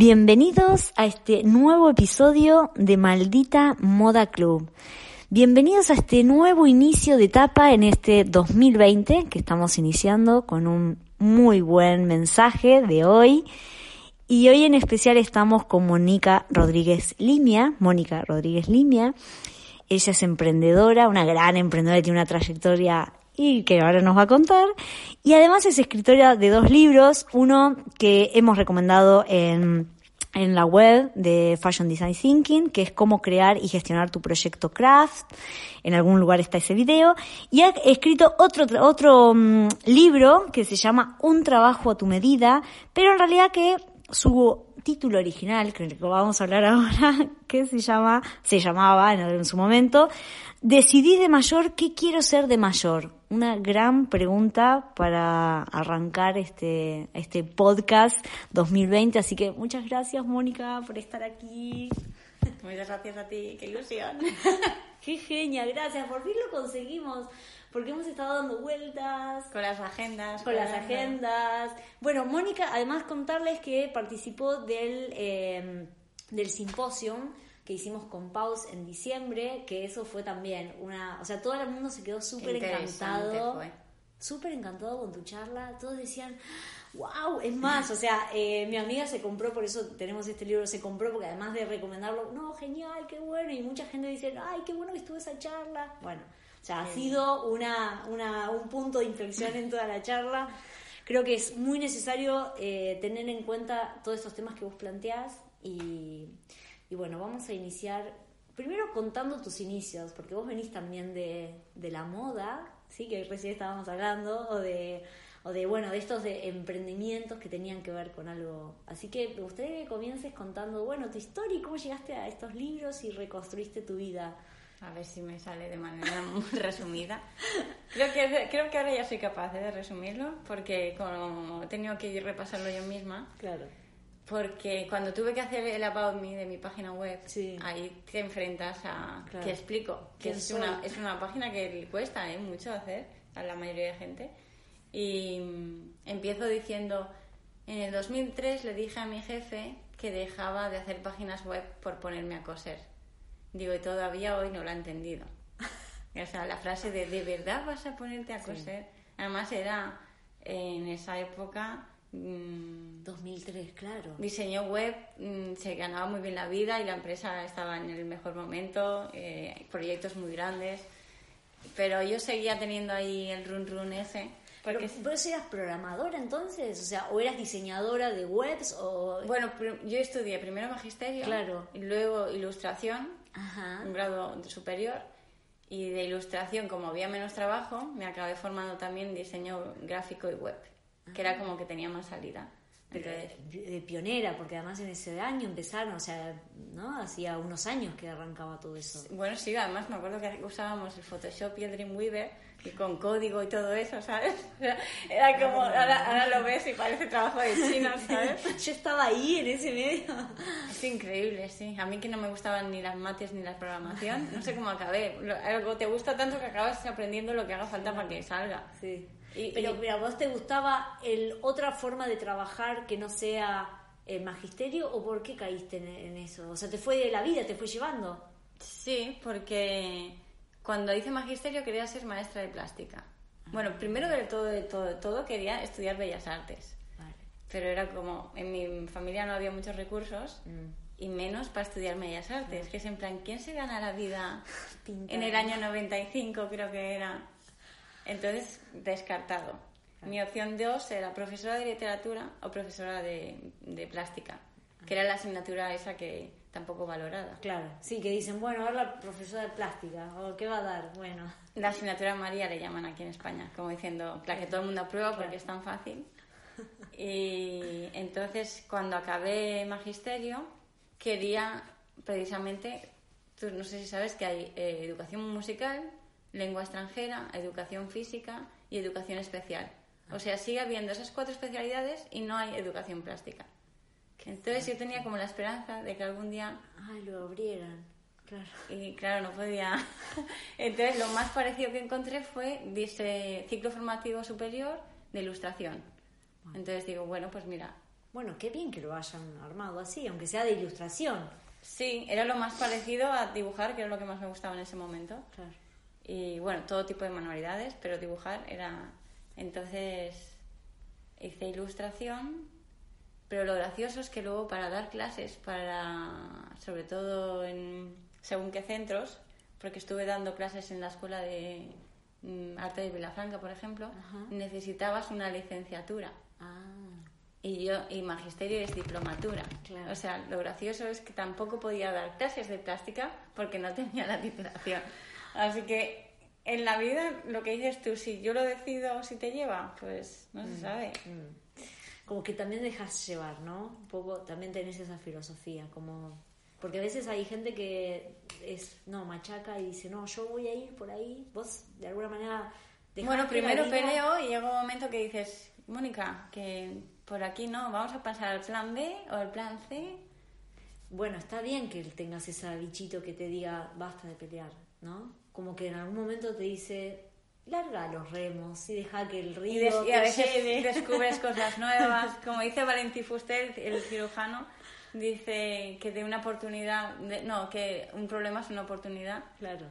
Bienvenidos a este nuevo episodio de Maldita Moda Club. Bienvenidos a este nuevo inicio de etapa en este 2020 que estamos iniciando con un muy buen mensaje de hoy. Y hoy en especial estamos con Mónica Rodríguez Limia, Mónica Rodríguez Limia. Ella es emprendedora, una gran emprendedora, tiene una trayectoria y que ahora nos va a contar. Y además es escritora de dos libros, uno que hemos recomendado en, en la web de Fashion Design Thinking, que es cómo crear y gestionar tu proyecto craft. En algún lugar está ese video. Y ha escrito otro, otro um, libro que se llama Un trabajo a tu medida, pero en realidad que su título original, que vamos a hablar ahora, que se llama, se llamaba en, su momento, Decidí de mayor qué quiero ser de mayor. Una gran pregunta para arrancar este, este podcast 2020. Así que muchas gracias, Mónica, por estar aquí. Muchas gracias a ti, qué ilusión. qué genia, gracias. Por fin lo conseguimos porque hemos estado dando vueltas. Con las agendas. Con las agendas. Bueno, Mónica, además contarles que participó del, eh, del simposio que hicimos con Paus en diciembre, que eso fue también una... O sea, todo el mundo se quedó súper encantado. Súper encantado con tu charla. Todos decían, wow, es más, o sea, eh, mi amiga se compró, por eso tenemos este libro, se compró porque además de recomendarlo, no, genial, qué bueno, y mucha gente dice, ay, qué bueno que estuvo esa charla. Bueno, sea, ha sido una, una, un punto de inflexión en toda la charla. Creo que es muy necesario eh, tener en cuenta todos estos temas que vos planteás y, y, bueno, vamos a iniciar primero contando tus inicios, porque vos venís también de, de la moda, ¿sí? que recién estábamos hablando, o de, o de, bueno, de estos de emprendimientos que tenían que ver con algo. Así que me gustaría que comiences contando, bueno, tu historia y cómo llegaste a estos libros y reconstruiste tu vida. A ver si me sale de manera muy resumida. Creo que, creo que ahora ya soy capaz de resumirlo, porque como he tenido que repasarlo yo misma. Claro. Porque cuando tuve que hacer el About Me de mi página web, ahí te enfrentas a... que explico? Que es una, es una página que cuesta ¿eh? mucho hacer a la mayoría de gente. Y mm, empiezo diciendo, en el 2003 le dije a mi jefe que dejaba de hacer páginas web por ponerme a coser Digo, y todavía hoy no lo ha entendido. o sea, la frase de ¿de verdad vas a ponerte a coser? Además era en esa época... 2003, mm, claro. Diseño web, mm, se ganaba muy bien la vida y la empresa estaba en el mejor momento, eh, proyectos muy grandes, pero yo seguía teniendo ahí el run run ese. Porque pero, eras programadora entonces, o sea, o eras diseñadora de webs o... Bueno, yo estudié primero magisterio, claro. y luego ilustración un grado superior. Y de ilustración, como había menos trabajo, me acabé formando también diseño gráfico y web, que era como que tenía más salida. De, pionera, porque además en ese año empezaron, o sea, ¿no? Hacía unos años que arrancaba todo eso. Bueno, sí, además me acuerdo que usábamos el Photoshop y el Dreamweaver y con código y todo eso, ¿sabes? Era como, ahora, lo ves y parece trabajo de China, ¿sabes? Yo estaba ahí en ese medio. Es increíble, sí. A mí que no me gustaban ni las mates ni la programación, no sé cómo acabé. Algo te gusta tanto que acabas aprendiendo lo que haga falta para que salga. Sí. Pero, mira, ¿vos te gustaba el, otra forma de trabajar que no sea el magisterio o por qué caíste en, en eso? O sea, ¿te fue de la vida, te fue llevando? Sí, porque cuando hice magisterio quería ser maestra de plástica. Bueno, primero de todo, de todo, de todo quería estudiar bellas artes. Pero era como, en mi familia no había muchos recursos mm. y menos para estudiar bellas artes, que es en plan, ¿quién se gana la vida en el año 95 creo que era? Entonces, descartado. Mi opción dos era profesora de literatura o profesora de, de plástica, que era la asignatura esa que, tampoco valorada. Claro, sí, que dicen, bueno, ahora profesora de plástica, o qué va a dar, bueno. La asignatura María le llaman aquí en España, como diciendo, la que todo el mundo aprueba porque es tan fácil. Y entonces, cuando acabé magisterio, quería precisamente, tú no sé si sabes que hay eh, educación musical, lengua extranjera, educación física y educación especial. O sea, sigue habiendo esas cuatro especialidades y no hay educación plástica. Entonces yo tenía como la esperanza de que algún día... Ay, lo abrieran, claro. Y claro, no podía. Entonces lo más parecido que encontré fue dice ciclo formativo superior de ilustración. Entonces digo, bueno, pues mira. Bueno, qué bien que lo hayan armado así, aunque sea de ilustración. Sí, era lo más parecido a dibujar, que era lo que más me gustaba en ese momento. Claro. Y bueno, todo tipo de manualidades, pero dibujar era... Entonces hice ilustración, pero lo gracioso es que luego para dar clases, para sobre todo en según qué centros, porque estuve dando clases en la escuela de mm, arte de Vilafranca, por ejemplo, necesitabas una licenciatura. Ah, Y yo, y magisterio es diplomatura. Claro. O sea, lo gracioso es que tampoco podía dar clases de plástica porque no tenía la titulación. Así que en la vida, lo que dices tú, si yo lo decido, si te lleva, pues no se sabe. como que también dejas llevar, ¿no? Un poco, también tenés esa filosofía, como... Porque a veces hay gente que es, no, machaca y dice, no, yo voy a ir por ahí, vos de alguna manera... Bueno, primero vida- peleo y llega un momento que dices, Mónica, que por aquí no, vamos a pasar al plan B o al plan C. Bueno, está bien que tengas ese bichito que te diga, basta de pelear, ¿no? Como que en algún momento te dice, larga los remos y deja que el río Y, des- y te a veces lleve". descubres cosas nuevas. Como dice Valentín Fuster, el cirujano, dice que de una oportunidad, de- no, que un problema es una oportunidad. Claro.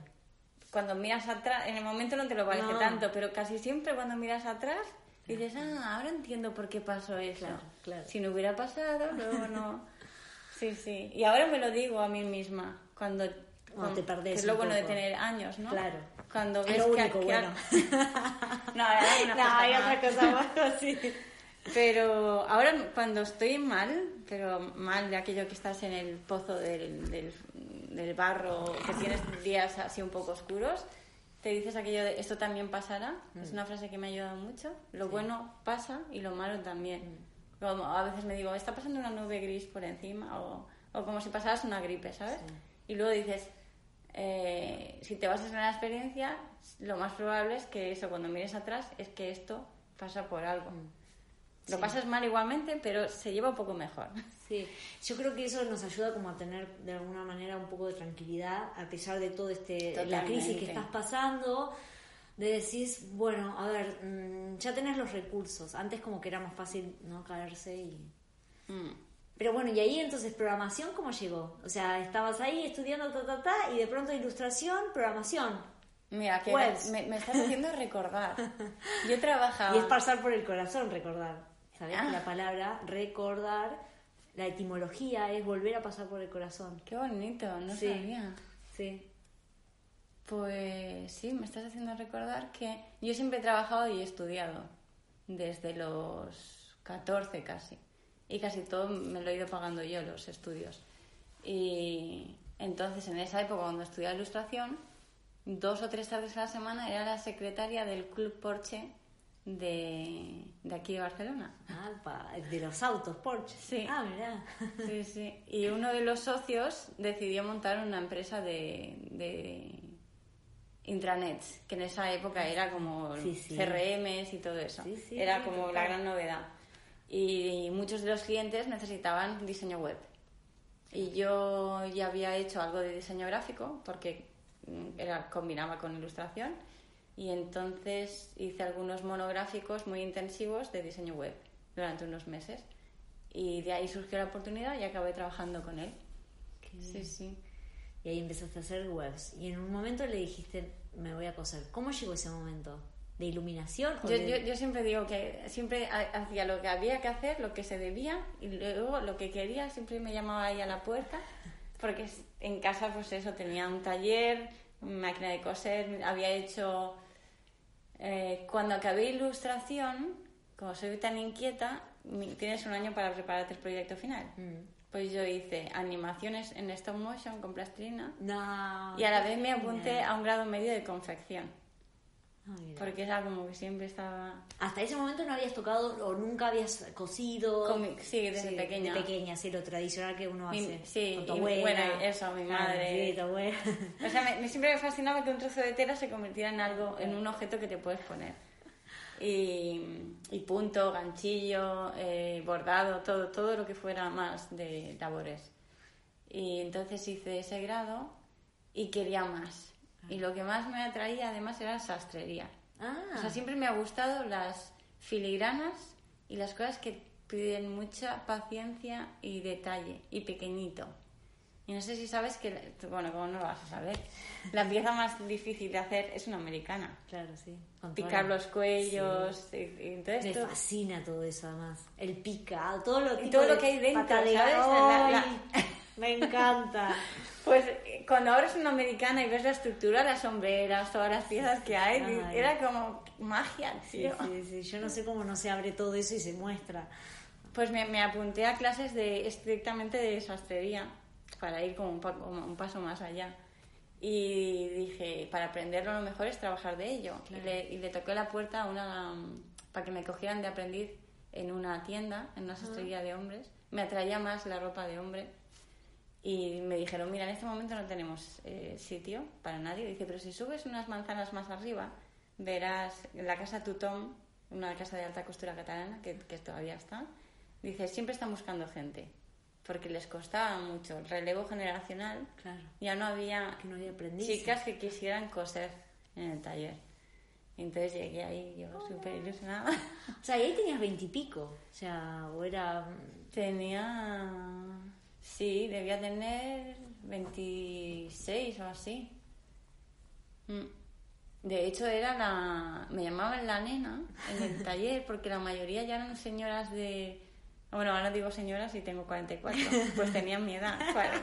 Cuando miras atrás, en el momento no te lo parece No. tanto, pero casi siempre cuando miras atrás dices, ah, ahora entiendo por qué pasó eso. Claro, claro. Si no hubiera pasado, luego no. Sí, sí. Y ahora me lo digo a mí misma, cuando... Cuando te perdés que es lo bueno de tener años, ¿no? Claro. Cuando Es ves lo que- único que- bueno. no, hay una No, cosa hay otra cosa más, sí. Pero ahora cuando estoy mal, pero mal de aquello que estás en el pozo del, del, del barro, que tienes días así un poco oscuros, te dices aquello de esto también pasará. Es una frase que me ha ayudado mucho. Lo bueno pasa y lo malo también. Como a veces me digo, está pasando una nube gris por encima o, o como si pasaras una gripe, ¿sabes? Y luego dices, eh, si te basas en la experiencia, lo más probable es que eso, cuando mires atrás, es que esto pasa por algo. Lo pasas mal igualmente, pero se lleva un poco mejor. Sí, yo creo que eso nos ayuda como a tener de alguna manera un poco de tranquilidad a pesar de todo este la crisis que estás pasando, de decir, bueno, a ver, mm, ya tenés los recursos. Antes como que era más fácil no caerse y Mm. Pero bueno, y ahí entonces programación cómo llegó? O sea, estabas ahí estudiando ta ta ta y de pronto ilustración, programación. Mira, que me, me estás haciendo recordar. Yo trabajaba... Y es pasar por el corazón recordar. ¿Sabes? Ah. La palabra recordar, la etimología es volver a pasar por el corazón. Qué bonito, no Sí. sabía. Sí. Pues sí, me estás haciendo recordar que yo siempre he trabajado y he estudiado desde los 14 casi. Y casi todo me lo he ido pagando yo, los estudios. Y entonces en esa época cuando estudiaba ilustración, dos o tres tardes a la semana era la secretaria del Club Porsche de, de aquí de Barcelona. Ah, pa- de los autos, Porsche. Sí. Ah, mirá. Sí, sí. Y uno de los socios decidió montar una empresa de, de intranets, que en esa época era como Sí, sí. CRMs y todo eso. Sí, era como la gran novedad. Y muchos de los clientes necesitaban diseño web. Y yo ya había hecho algo de diseño gráfico porque mm, era, combinaba con ilustración. Y entonces hice algunos monográficos muy intensivos de diseño web durante unos meses. Y de ahí surgió la oportunidad y acabé trabajando con él. Sí, sí. Y ahí empezaste a hacer webs. Y en un momento le dijiste, me voy a coser. ¿Cómo llegó ese momento? ¿De iluminación? o Yo, de- yo, yo siempre digo que siempre ha- hacía lo que había que hacer, lo que se debía, y luego lo que quería, siempre me llamaba ahí a la puerta, porque en casa, pues eso, tenía un taller, máquina de coser, había hecho. eh, cuando acabé ilustración, como soy tan inquieta, tienes un año para prepararte el proyecto final. Pues yo hice animaciones en stop motion con plastilina No. y a la vez me apunté a un grado medio de confección. Ah, mira. Porque era como que siempre estaba... Hasta ese momento no habías tocado o nunca habías cosido. Comi- sí, desde pequeña. De pequeña, sí, lo tradicional que uno Mi- hace. sí, con tu abuela. bueno, eso, mi Claro, madre. sí, tu abuela. O sea, me, me- siempre me fascinaba que un trozo de tela se convirtiera en algo, en un objeto que te puedes poner. Y, y punto, ganchillo, eh, bordado, todo, todo lo que fuera más de labores. Y entonces hice ese grado y quería más. Y lo que más me atraía además era sastrería. Ah, O sea, siempre me ha gustado las filigranas y las cosas que piden mucha paciencia y detalle y pequeñito. Y no sé si sabes que, bueno, como no lo vas a saber, la pieza más difícil de hacer es una americana. claro, sí. Con Picar la- los cuellos, y, y entonces Me todo- fascina todo eso, además. El picado, todo lo, Y todo lo que hay dentro, ¿sabes? La- la- Me encanta. Pues eh, cuando abres una americana y ves la estructura, las sombreras, todas las piezas que hay, Ay. era como magia, tío. sí, sí. Yo no sé cómo no se abre todo eso y se muestra. Pues me, me apunté a clases de estrictamente de sastrería para ir como un, como un paso más allá. Y dije, para aprenderlo lo mejor es trabajar de ello. Y, le, y le toqué la puerta a una para que me cogieran de aprendiz en una tienda, en una sastrería de hombres. Me atraía más la ropa de hombre. Y me dijeron, mira, en este momento no tenemos eh, sitio para nadie. Dice, pero si subes unas manzanas más arriba, verás la casa Tutón, una casa de alta costura catalana, que, que todavía está. Dice, siempre están buscando gente, porque les costaba mucho el relevo generacional. Claro. Ya no había, Que no había chicas que quisieran coser en el taller. Entonces llegué ahí, yo súper ilusionada. O sea, ahí tenías veintipico. O sea, o era. Tenía. Sí, debía tener 26 o así. Mm. De hecho, era la. Me llamaban la nena en el taller porque la mayoría ya eran señoras de. Bueno, ahora digo señoras y tengo 44. Pues tenían mi edad. Bueno,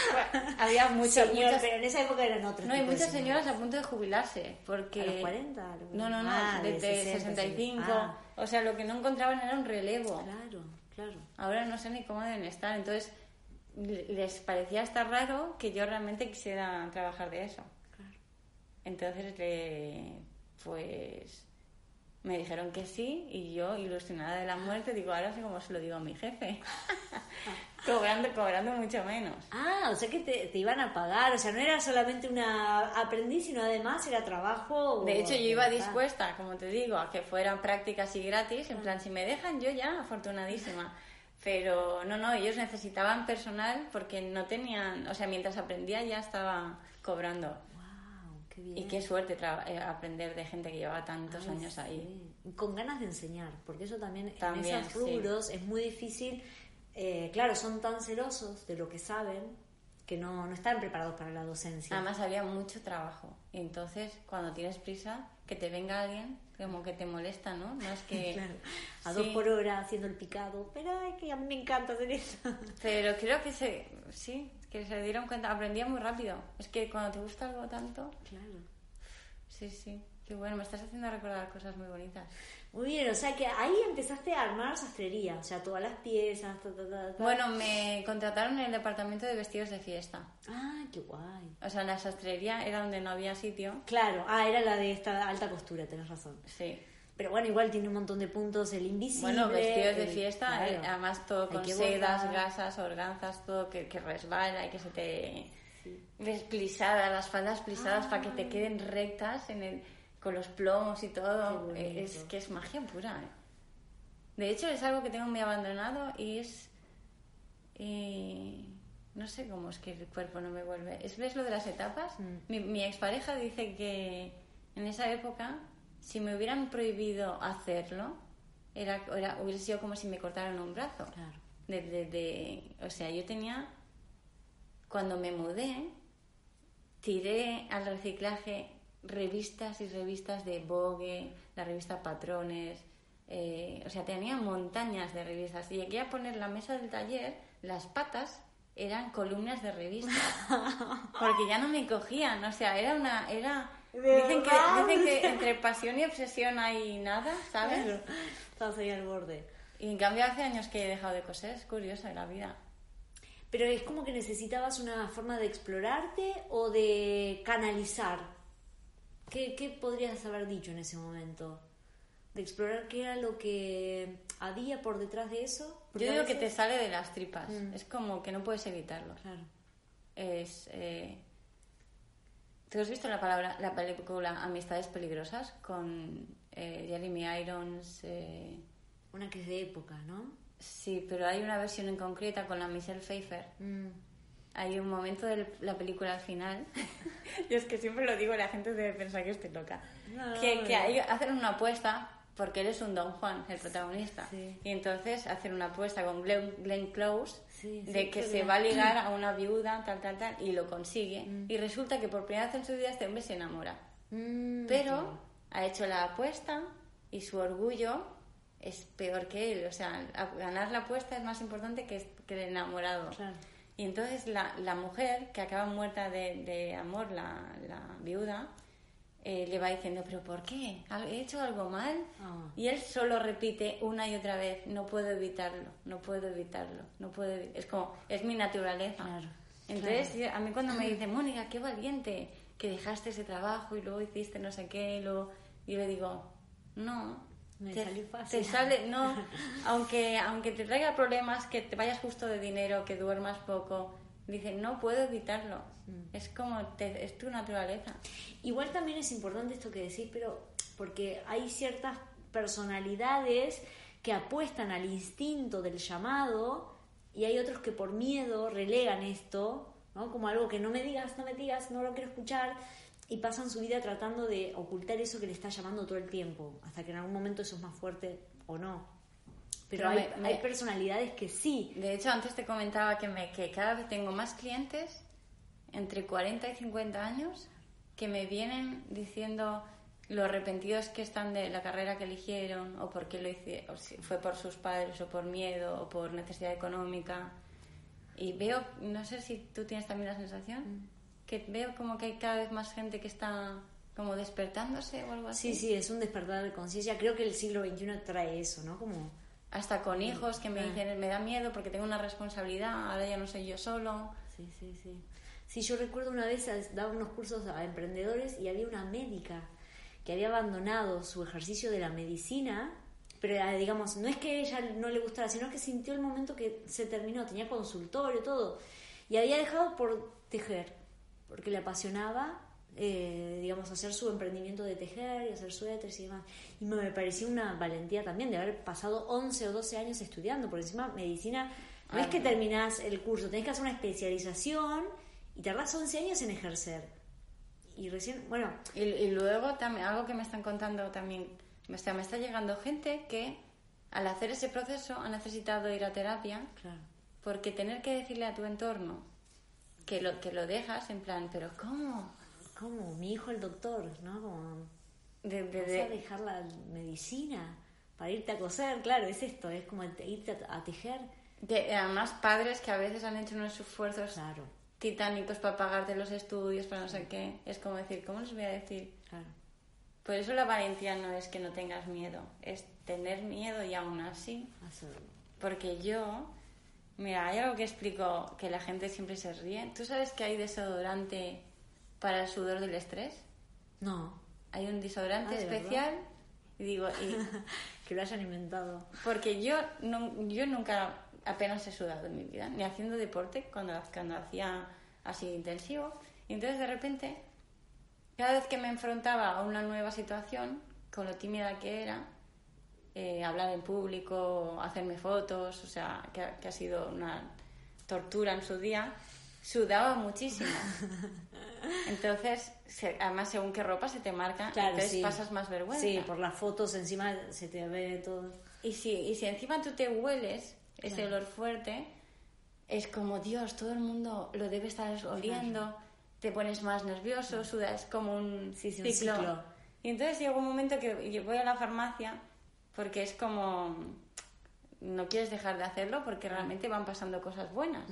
había muchas, Señor, muchas. pero en esa época eran otros. No, hay muchas señoras a punto de jubilarse. Porque... ¿A los 40? No, no, no, Ah, de, de de 60, 65. ah. O sea, lo que no encontraban era un relevo. Claro, claro. Ahora no sé ni cómo deben estar. Entonces, les parecía estar raro que yo realmente quisiera trabajar de eso. Claro. Entonces, le- pues me dijeron que sí y yo, ilusionada de la muerte, digo, ahora sé cómo se lo digo a mi jefe. cobrando, cobrando mucho menos. Ah, o sea que te, te iban a pagar, o sea, no era solamente una aprendiz, sino además era trabajo. De hecho, yo iba Ah. dispuesta, como te digo, a que fueran prácticas y gratis. En plan, si me dejan, yo ya, afortunadísima. Pero no, no, ellos necesitaban personal porque no tenían, o sea, mientras aprendía ya estaba cobrando. Wow, qué bien. Y qué suerte eh, aprender de gente que llevaba tantos Ay, años ahí. sí. Con ganas de enseñar, porque eso también, También, en esos sí. rubros es muy difícil. eh, claro, son tan celosos de lo que saben que no, no están preparados para la docencia. Además había mucho trabajo. Entonces, cuando tienes prisa, que te venga alguien, como que te molesta, ¿no? No es que... Claro, a Sí. dos por hora haciendo el picado, pero es que a mí me encanta hacer eso. Pero creo que se... Sí, que se dieron cuenta. Aprendía muy rápido. Es que cuando te gusta algo tanto... Claro. Sí, sí. Qué bueno, me estás haciendo recordar cosas muy bonitas. Muy bien, o sea que ahí empezaste a armar sastrería, o sea, todas las piezas, ta, ta, ta. Bueno, me contrataron en el departamento de vestidos de fiesta. Ah, qué guay. O sea, la sastrería era donde no había sitio. Claro, ah, era la de esta alta costura, tenés razón. Sí. Pero bueno, igual tiene un montón de puntos, el invisible. Bueno, vestidos de el- fiesta, claro. eh, además todo con sedas, gasas, organzas, todo que, que resbala y que se te... Ves plisadas, las faldas plisadas para que te queden rectas en el, con los plomos y todo. Eh, Es que es magia pura. eh. De hecho, es algo que tengo muy abandonado y es... eh, no sé cómo es que el cuerpo no me vuelve. ¿Es, ¿Ves lo de las etapas? Mm. Mi, mi expareja dice que en esa época, si me hubieran prohibido hacerlo, era, era, hubiera sido como si me cortaran un brazo. Claro. De, de- de- o sea, yo tenía. Cuando me mudé, tiré al reciclaje revistas y revistas de Vogue, la revista Patrones. eh, o sea, tenía montañas de revistas. Y llegué a poner la mesa del taller, las patas eran columnas de revistas. Porque ya no me cogían. O sea, era una. Era, ¿De dicen, que, verdad? dicen que entre pasión y obsesión hay nada, ¿sabes? Claro. Estabas ahí al borde. Y en cambio hace años que he dejado de coser, es curioso la vida. Pero es como que necesitabas una forma de explorarte o de canalizar ¿Qué, ¿Qué podrías haber dicho en ese momento? De explorar qué era lo que había por detrás de eso. Yo digo que veces- te sale de las tripas. Mm. Es como que no puedes evitarlo. Claro. Es. eh, ¿Tú has visto la palabra, la película Amistades peligrosas con eh, Jeremy Irons? eh, Una que es de época, ¿no? Sí, pero hay una versión en concreta con la Michelle Pfeiffer. Mm. Hay un momento de la película al final, y es que siempre lo digo, la gente debe pensar que estoy loca, No, que, que hay- hacen una apuesta porque él es un Don Juan, el protagonista, Sí. y entonces hacen una apuesta con Glenn, Glenn Close Sí, sí, de que se bien. va a ligar a una viuda, tal, tal, tal, y lo consigue, Mm. y resulta que por primera vez en su vida este hombre se enamora, Mm, pero ha hecho la apuesta y su orgullo es peor que él. O sea, ganar la apuesta es más importante que, que el enamorado. Claro. Y entonces la, la mujer, que acaba muerta de, de amor, la, la viuda, eh, le va diciendo, ¿pero por qué? ¿Al- ¿He hecho algo mal? Ah. Y él solo repite una y otra vez, no puedo evitarlo, no puedo evitarlo, no puedo evi-". Es como, es mi naturaleza. Claro, Entonces, yo- a mí cuando me dicen, Mónica, qué valiente, que dejaste ese trabajo y luego hiciste no sé qué, y luego yo le digo, no. Me te, salió fácil. te sale, no, aunque, aunque te traiga problemas, que te vayas justo de dinero, que duermas poco, dicen, no puedo evitarlo. Mm. Es como, te- es tu naturaleza. Igual también es importante esto que decís, pero porque hay ciertas personalidades que apuestan al instinto del llamado y hay otros que por miedo relegan esto, ¿no? Como algo que no me digas, no me digas, no lo quiero escuchar y pasan su vida tratando de ocultar eso que le está llamando todo el tiempo, hasta que en algún momento eso es más fuerte o no. Pero, Pero hay, me- hay me- personalidades que sí. De hecho, antes te comentaba que, me, que cada vez tengo más clientes entre 40 y 50 años que me vienen diciendo lo arrepentidos que están de la carrera que eligieron o por qué lo hicieron, si fue por sus padres o por miedo o por necesidad económica. Y veo, no sé si tú tienes también la sensación, que veo como que hay cada vez más gente que está como despertándose o algo así. Sí, sí, es un despertar de conciencia. Creo que el siglo XXI trae eso, ¿no? Como Hasta con hijos que me Ah. dicen, me da miedo porque tengo una responsabilidad, ahora ya no soy yo solo. Sí, sí, sí. Sí, yo recuerdo una vez daba unos cursos a emprendedores y había una médica que había abandonado su ejercicio de la medicina, pero digamos, no es que ella no le gustara, sino que sintió el momento que se terminó, tenía consultorio, todo, y había dejado por tejer, porque le apasionaba, eh, digamos, hacer su emprendimiento de tejer y hacer suéteres y demás. Y me, pareció una valentía también de haber pasado 11 o 12 años estudiando, por encima medicina, no es Ah, que no. terminás el curso, tenés que hacer una especialización y tardás 11 años en ejercer. Y recién, bueno, Y, y luego también, algo que me están contando también, o sea, me está llegando gente que al hacer ese proceso ha necesitado ir a terapia claro. porque tener que decirle a tu entorno que lo, que lo dejas en plan, pero ¿cómo? Como mi hijo el doctor, ¿no? Como De, de- vas de- a dejar la medicina para irte a coser, claro, es esto, es como te- irte a, tejer. de- además padres que a veces han hecho unos esfuerzos Claro, titánicos para pagarte los estudios, para no sé qué. Es como decir, ¿cómo les voy a decir? claro. Por eso la valentía no es que no tengas miedo, es tener miedo y aún así. Porque yo, mira, hay algo que explico que la gente siempre se ríe. ¿Tú sabes que hay desodorante para el sudor del estrés? No, Hay un desodorante Ah, ¿de especial. Y digo, y, que lo hayan inventado. porque yo, no, yo nunca apenas he sudado en mi vida, ni haciendo deporte cuando, cuando hacía así intensivo. Y entonces de repente, cada vez que me enfrentaba a una nueva situación, con lo tímida que era, eh, hablar en público, hacerme fotos, o sea, que, ha- que ha sido una tortura en su día, sudaba muchísimo. Entonces, se- además, según qué ropa se te marca, Claro, entonces sí. pasas más vergüenza. Sí, por las fotos encima se te ve todo. Y si, y si encima tú te hueles ese olor fuerte, es como, Dios, todo el mundo lo debe estar oliendo, te pones más nervioso, sudas, como un Sí, sí, un ciclo. ciclo. Y entonces llega un momento que yo voy a la farmacia porque es como, no quieres dejar de hacerlo porque realmente van pasando cosas buenas.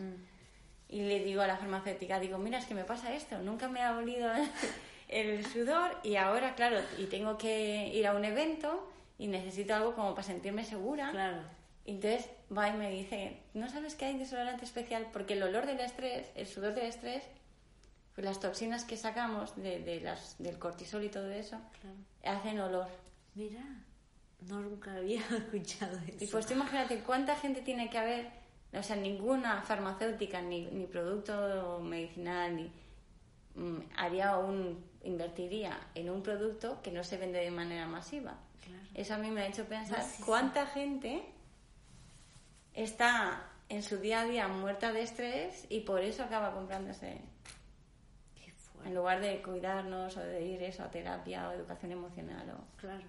Y le digo a la farmacéutica, digo, mira, es que me pasa esto, nunca me ha olido el sudor y ahora, claro, y tengo que ir a un evento y necesito algo como para sentirme segura. Claro. Y Entonces va y me dice, ¿no sabes que hay desodorante especial? Porque el olor del estrés, el sudor del estrés, pues las toxinas que sacamos de, de las, del cortisol y todo eso hacen olor. Mira, no nunca había escuchado eso. Y pues tú imagínate cuánta gente tiene que haber, o sea, ninguna farmacéutica, ni, ni producto medicinal, ni mm, haría un, invertiría en un producto que no se vende de manera masiva. Eso a mí me ha hecho pensar cuánta gente está en su día a día muerta de estrés y por eso acaba comprándose. En lugar de cuidarnos o de ir eso a terapia o educación emocional. O... Claro.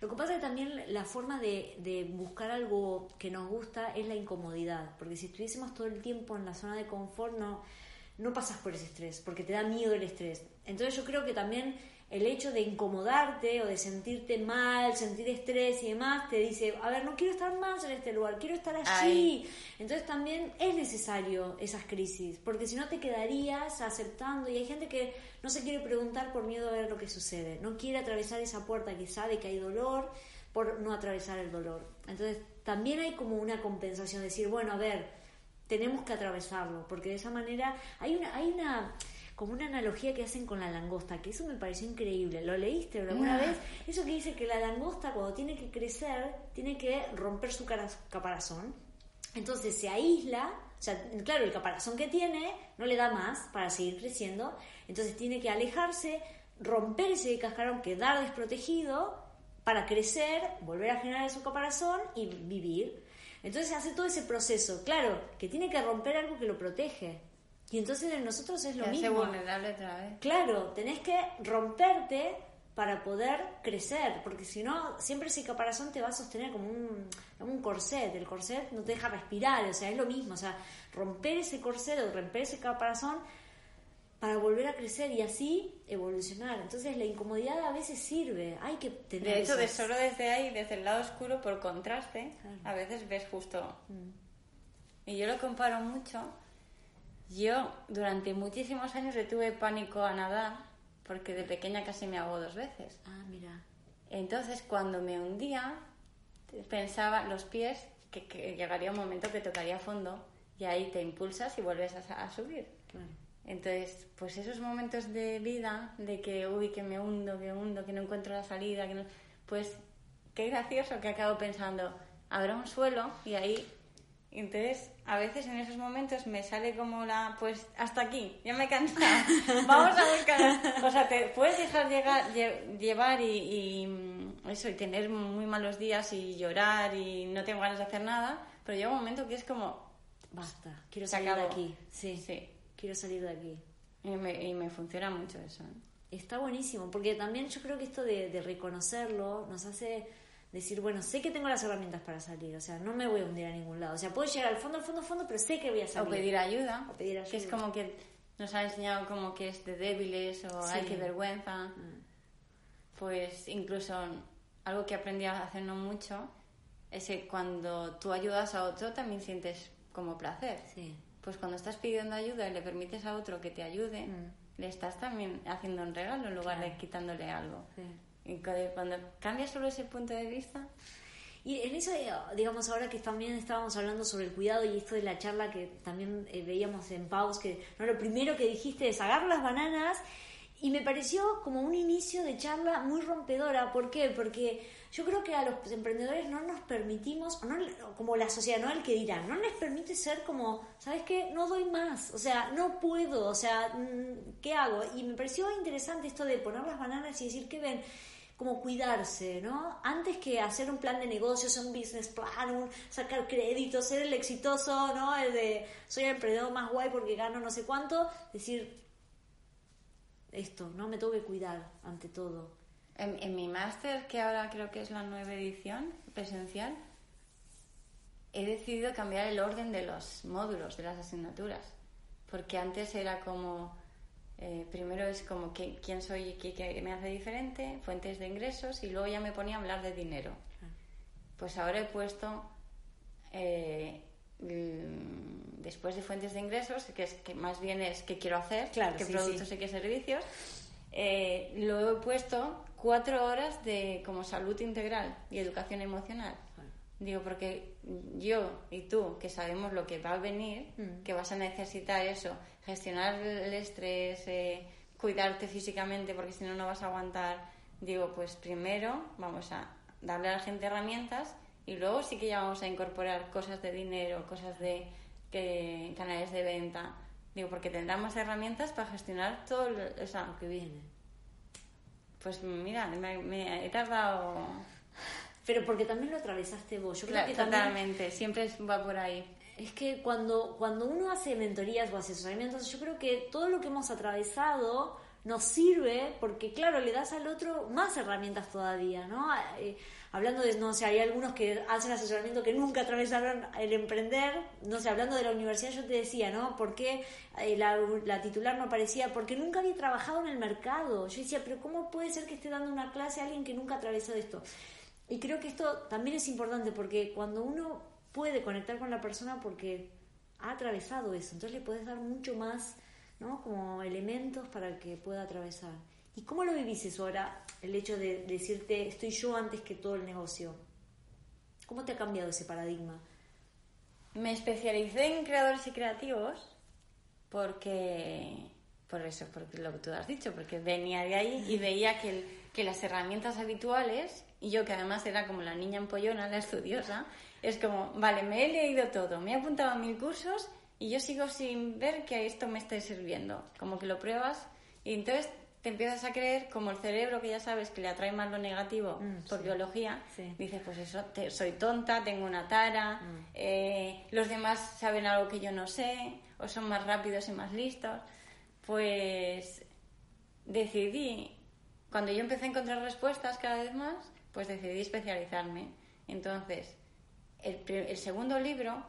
Lo que pasa es que también la forma de, de, buscar algo que nos gusta es la incomodidad, porque si estuviésemos todo el tiempo en la zona de confort no, no pasas por ese estrés, porque te da miedo el estrés. Entonces yo creo que también el hecho de incomodarte o de sentirte mal, sentir estrés y demás, te dice, a ver, no quiero estar más en este lugar, quiero estar allí. Entonces también es necesario esas crisis, porque si no te quedarías aceptando y hay gente que no se quiere preguntar por miedo a ver lo que sucede, no quiere atravesar esa puerta que sabe que hay dolor por no atravesar el dolor. Entonces también hay como una compensación, decir, bueno, a ver, tenemos que atravesarlo, porque de esa manera hay una... Hay una como una analogía que hacen con la langosta, que eso me pareció increíble. ¿Lo leíste alguna vez? Eso que dice que la langosta cuando tiene que crecer, tiene que romper su caparazón. Entonces se aísla, o sea, claro, el caparazón que tiene no le da más para seguir creciendo, entonces tiene que alejarse, romper ese cascarón, quedar desprotegido para crecer, volver a generar su caparazón y vivir. Entonces hace todo ese proceso, claro, que tiene que romper algo que lo protege. Y entonces en nosotros es lo mismo. vulnerable otra vez. Claro, tenés que romperte para poder crecer, porque si no, siempre ese caparazón te va a sostener como un, como un corset, el corset no te deja respirar, o sea, es lo mismo, o sea, romper ese corset o romper ese caparazón para volver a crecer y así evolucionar. Entonces la incomodidad a veces sirve, hay que tener... De hecho, de solo desde ahí, desde el lado oscuro, por contraste, a veces ves justo... Mm. Y yo lo comparo mucho yo durante muchísimos años le tuve pánico a nadar porque de pequeña casi me ahogó dos veces. Ah, mira. Entonces cuando me hundía pensaba los pies que, llegaría un momento que tocaría fondo y ahí te impulsas y vuelves a, subir. Entonces, pues esos momentos de vida de que, uy, que me hundo, que hundo, que no encuentro la salida, que no... pues qué gracioso que acabo pensando, habrá un suelo y ahí entonces, a veces en esos momentos me sale como la, pues hasta aquí, ya me he cansado, vamos a buscar. O sea, te puedes dejar llegar, llevar y, mm, eso, y tener muy malos días y llorar y no tengo ganas de hacer nada, pero llega un momento que es como, basta, quiero salir de aquí. Sí, sí, quiero salir de aquí. Y me, y me funciona mucho eso. ¿eh? Está buenísimo, porque también yo creo que esto de, de reconocerlo nos hace decir, bueno, sé que tengo las herramientas para salir, o sea, no me voy a hundir a ningún lado. O sea, puedo llegar al fondo, al fondo, al fondo, pero sé que voy a salir. O pedir ayuda. O pedir ayuda. Que es como que nos ha enseñado como que es de débiles o hay que vergüenza. Mm. Pues incluso algo que aprendí a hacer no mucho es que cuando tú ayudas a otro también sientes como placer. Sí. Pues cuando estás pidiendo ayuda y le permites a otro que te ayude, mm. le estás también haciendo un regalo en lugar de quitándole algo. Sí. Cuando cambias solo ese punto de vista. Y en eso, eh, digamos, ahora que también estábamos hablando sobre el cuidado y esto de la charla que también eh, veíamos en Paus, que no lo primero que dijiste es agarrar las bananas y me pareció como un inicio de charla muy rompedora. ¿Por qué? Porque yo creo que a los emprendedores no nos permitimos, no, como la sociedad, no el que dirá, no les permite ser como, ¿sabes qué? No doy más, o sea, no puedo, o sea, mm, ¿qué hago? Y me pareció interesante esto de poner las bananas y decir que ven como cuidarse, ¿no? Antes que hacer un plan de negocios, un business plan, un sacar créditos, ser el exitoso, ¿no? El de soy el emprendedor más guay porque gano no sé cuánto, decir esto, ¿no? Me tengo que cuidar ante todo. En, en mi máster, que ahora creo que es la nueva edición presencial, he decidido cambiar el orden de los módulos, de las asignaturas, porque antes era como eh, primero es como que, quién soy y qué, me hace diferente, fuentes de ingresos y luego ya me ponía a hablar de dinero. Pues ahora he puesto, eh, mm, después de fuentes de ingresos, que, es, que más bien es qué quiero hacer, qué productos y qué servicios, eh, lo he puesto cuatro horas de como salud integral y educación emocional. Digo, porque yo y tú, que sabemos lo que va a venir, Mm. que vas a necesitar eso, gestionar el estrés, eh, cuidarte físicamente, porque si no, no vas a aguantar. Digo, pues primero vamos a darle a la gente herramientas y luego sí que ya vamos a incorporar cosas de dinero, cosas de que, canales de venta. Digo, porque tendrán más herramientas para gestionar todo lo, o sea, Lo que viene. Pues mira, me, me he tardado. Pero porque también lo atravesaste vos. Yo creo Claro, que también totalmente, siempre va por ahí. Es que cuando, cuando uno hace mentorías o asesoramientos, yo creo que todo lo que hemos atravesado nos sirve porque, claro, le das al otro más herramientas todavía, ¿no? Eh, hablando de, no sé, hay algunos que hacen asesoramiento que nunca atravesaron el emprender, no sé, hablando de la universidad, yo te decía, ¿no? ¿Por qué eh, la, la titular no aparecía? Porque nunca había trabajado en el mercado. Yo decía, pero ¿cómo puede ser que esté dando una clase a alguien que nunca atravesó esto? Y creo que esto también es importante porque cuando uno puede conectar con la persona porque ha atravesado eso, entonces le puedes dar mucho más, ¿no? Como elementos para que pueda atravesar. ¿Y cómo lo vivís eso ahora? El hecho de decirte, estoy yo antes que todo el negocio. ¿Cómo te ha cambiado ese paradigma? Me especialicé en creadores y creativos porque, por eso, porque lo que tú has dicho, porque venía de ahí y veía que, el- que las herramientas habituales, y yo que además era como la niña empollona, la estudiosa, es como, vale, me he leído todo, me he apuntado a mil cursos y yo sigo sin ver que esto me esté sirviendo. Como que lo pruebas y entonces te empiezas a creer, como el cerebro que ya sabes que le atrae más lo negativo Mm, por sí. biología, Sí. dices, pues eso, te- soy tonta, tengo una tara, eh, los demás saben algo que yo no sé, o son más rápidos y más listos. Pues decidí, cuando yo empecé a encontrar respuestas cada vez más, pues decidí especializarme. Entonces, el, el segundo libro,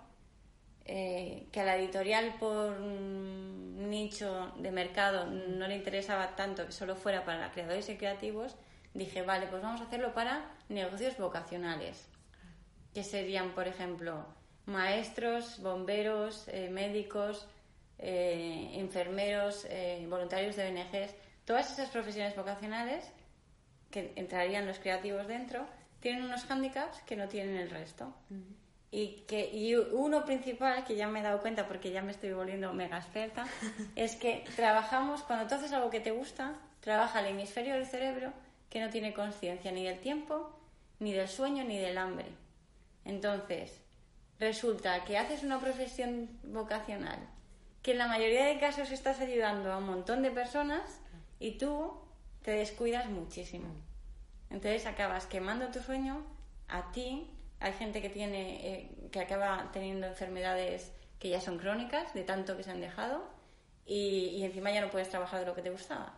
eh, que a la editorial por mm, nicho de mercado no le interesaba tanto que solo fuera para creadores y creativos, dije, vale, pues vamos a hacerlo para negocios vocacionales, que serían, por ejemplo, maestros, bomberos, eh, médicos, eh, enfermeros, voluntarios de ONGs, todas esas profesiones vocacionales que entrarían los creativos dentro, tienen unos hándicaps que no tienen el resto. Y, que, y uno principal, que ya me he dado cuenta porque ya me estoy volviendo mega experta, es que trabajamos, cuando tú haces algo que te gusta, trabaja el hemisferio del cerebro que no tiene conciencia ni del tiempo, ni del sueño, ni del hambre. Entonces, resulta que haces una profesión vocacional, que en la mayoría de casos estás ayudando a un montón de personas y tú te descuidas muchísimo. Entonces acabas quemando tu sueño a ti. Hay gente que tiene eh, que acaba teniendo enfermedades que ya son crónicas de tanto que se han dejado y, y encima ya no puedes trabajar de lo que te gustaba.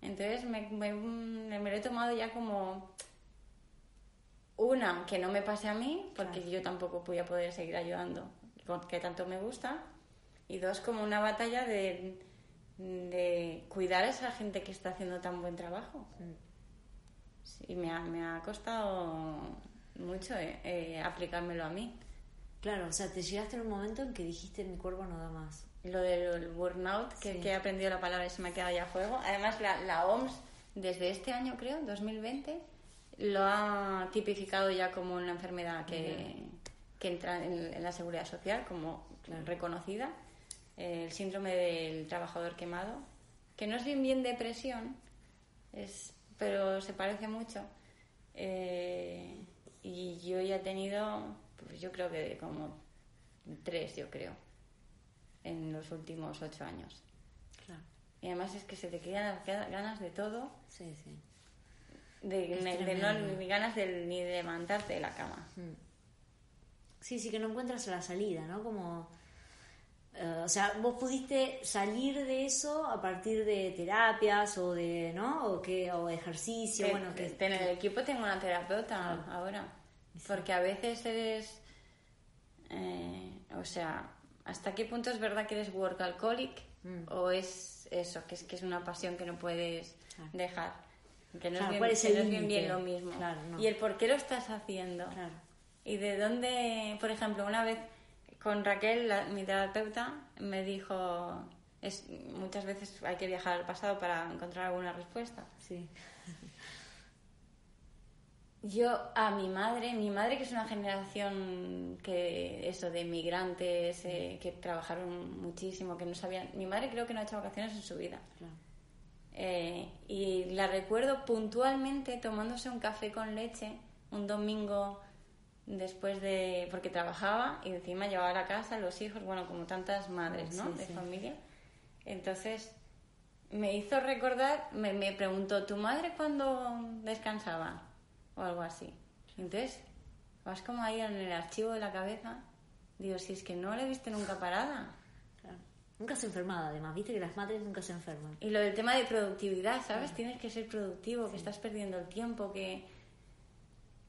Entonces me, me- me lo he tomado ya como una que no me pase a mí porque yo tampoco voy a poder seguir ayudando porque tanto me gusta y dos como una batalla de, de cuidar a esa gente que está haciendo tan buen trabajo. Sí, me ha, me ha costado mucho eh, eh, aplicármelo a mí. Claro, o sea, te llegaste en un momento en que dijiste mi cuerpo no da más. Lo del burnout, que, Sí. que he aprendido la palabra y se me ha quedado ya a fuego. Además, la, la OMS, desde este año, creo, 2020, lo ha tipificado ya como una enfermedad que, que entra en, en la seguridad social, como reconocida. Eh, el síndrome del trabajador quemado, que no es bien bien depresión, es, pero se parece mucho. Eh, y yo ya he tenido, pues yo creo que como tres, yo creo, en los últimos ocho años. Claro. Y además es que se te quedan ganas de todo, Sí, sí. de, no, ni ganas de, ni de levantarte de la cama. Sí, sí, que no encuentras la salida, ¿no? Como, eh, o sea, vos pudiste salir de eso a partir de terapias o de, ¿no? O que, o ejercicio, Que- bueno, que, que en el equipo tengo una terapeuta ahora. Porque a veces eres. eh, o sea, ¿hasta qué punto es verdad que eres workaholic? Mm. ¿O es eso, que es, que es una pasión que no puedes dejar? Que no Claro, es bien, ¿cuál es que el no es bien, límite? bien lo mismo. Claro, no. Y el por qué lo estás haciendo. Claro. Y de dónde, por ejemplo, una vez con Raquel, la- mi terapeuta, me dijo, es, muchas veces hay que viajar al pasado para encontrar alguna respuesta. sí. Yo a mi madre, mi madre que es una generación que eso de migrantes eh, que trabajaron muchísimo, que no sabían. Mi madre creo que no ha hecho vacaciones en su vida. Eh, y la recuerdo puntualmente tomándose un café con leche un domingo después de porque trabajaba y encima llevaba a la casa los hijos, bueno, como tantas madres, ¿no? de familia. Entonces me hizo recordar, me, me preguntó, ¿tu madre cuándo descansaba? o algo así. Entonces, vas como ahí en el archivo de la cabeza. Digo, si es que no le viste nunca parada. Nunca se enfermado, además, viste que las madres nunca se enferman. Y lo del tema de productividad, ¿sabes? Tienes que ser productivo, que estás perdiendo el tiempo, que...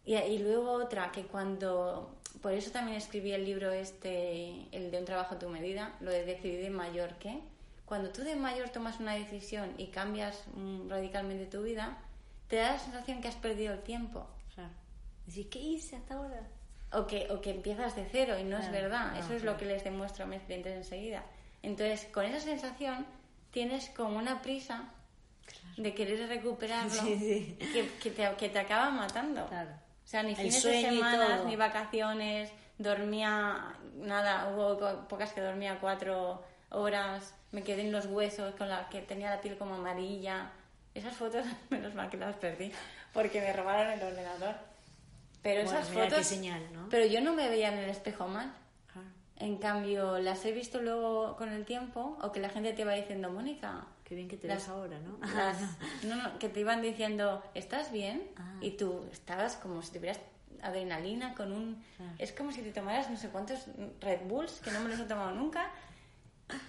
Y, y, luego otra, que cuando... Por eso también escribí el libro este, el de un trabajo a tu medida, lo de decidir de mayor que... Cuando tú de mayor tomas una decisión y cambias mm, radicalmente tu vida, te da la sensación que has perdido el tiempo. Claro. Decís, ¿qué hice hasta ahora? O que, o que empiezas de cero y no es verdad. Eso es lo que les demuestro a mis clientes enseguida. Entonces, con esa sensación tienes como una prisa de querer recuperarlo Que, que, te, que te acaba matando. Claro. O sea, ni fines de semana, ni vacaciones, dormía, nada, hubo pocas que dormía cuatro horas, me quedé en los huesos con la que tenía la piel como amarilla, esas fotos, menos mal que las perdí, porque me robaron el ordenador. Pero esas fotos. Señal, ¿no? Pero yo no me veía en el espejo mal. En cambio, las he visto luego con el tiempo, o que la gente te va diciendo, Mónica. Qué bien que te ves ahora, ¿no? no, no, que te iban diciendo, ¿estás bien? Ah. Y tú estabas como si tuvieras adrenalina con un. Es como si te tomaras no sé cuántos Red Bulls, que no me los he tomado nunca,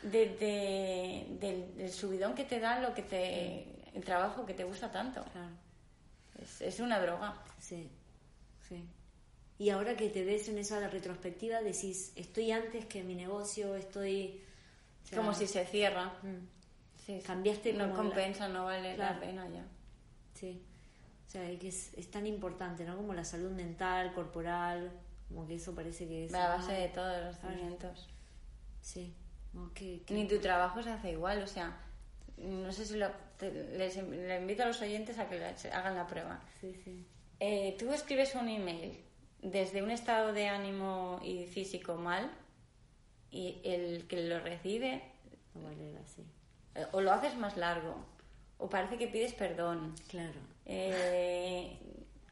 de, del, subidón que te da lo que te el trabajo que te gusta tanto. Claro. Es, es una droga. Sí, sí. Y ahora que te ves en esa retrospectiva, decís, estoy antes que mi negocio, estoy... como si se cierra. Mm. Sí, Cambiaste No compensa, no vale la pena ya. Sí. O sea, que es, es, tan importante, ¿no? Como la salud mental, corporal, como que eso parece que es... La base de todos los cimientos. Sí. Ni tu trabajo se hace igual, o sea, no sé si lo, les, invito a los oyentes a que hagan la prueba. Eh, tú escribes un email desde un estado de ánimo y físico mal y el que lo recibe eh, o lo haces más largo o parece que pides perdón. Claro. Eh,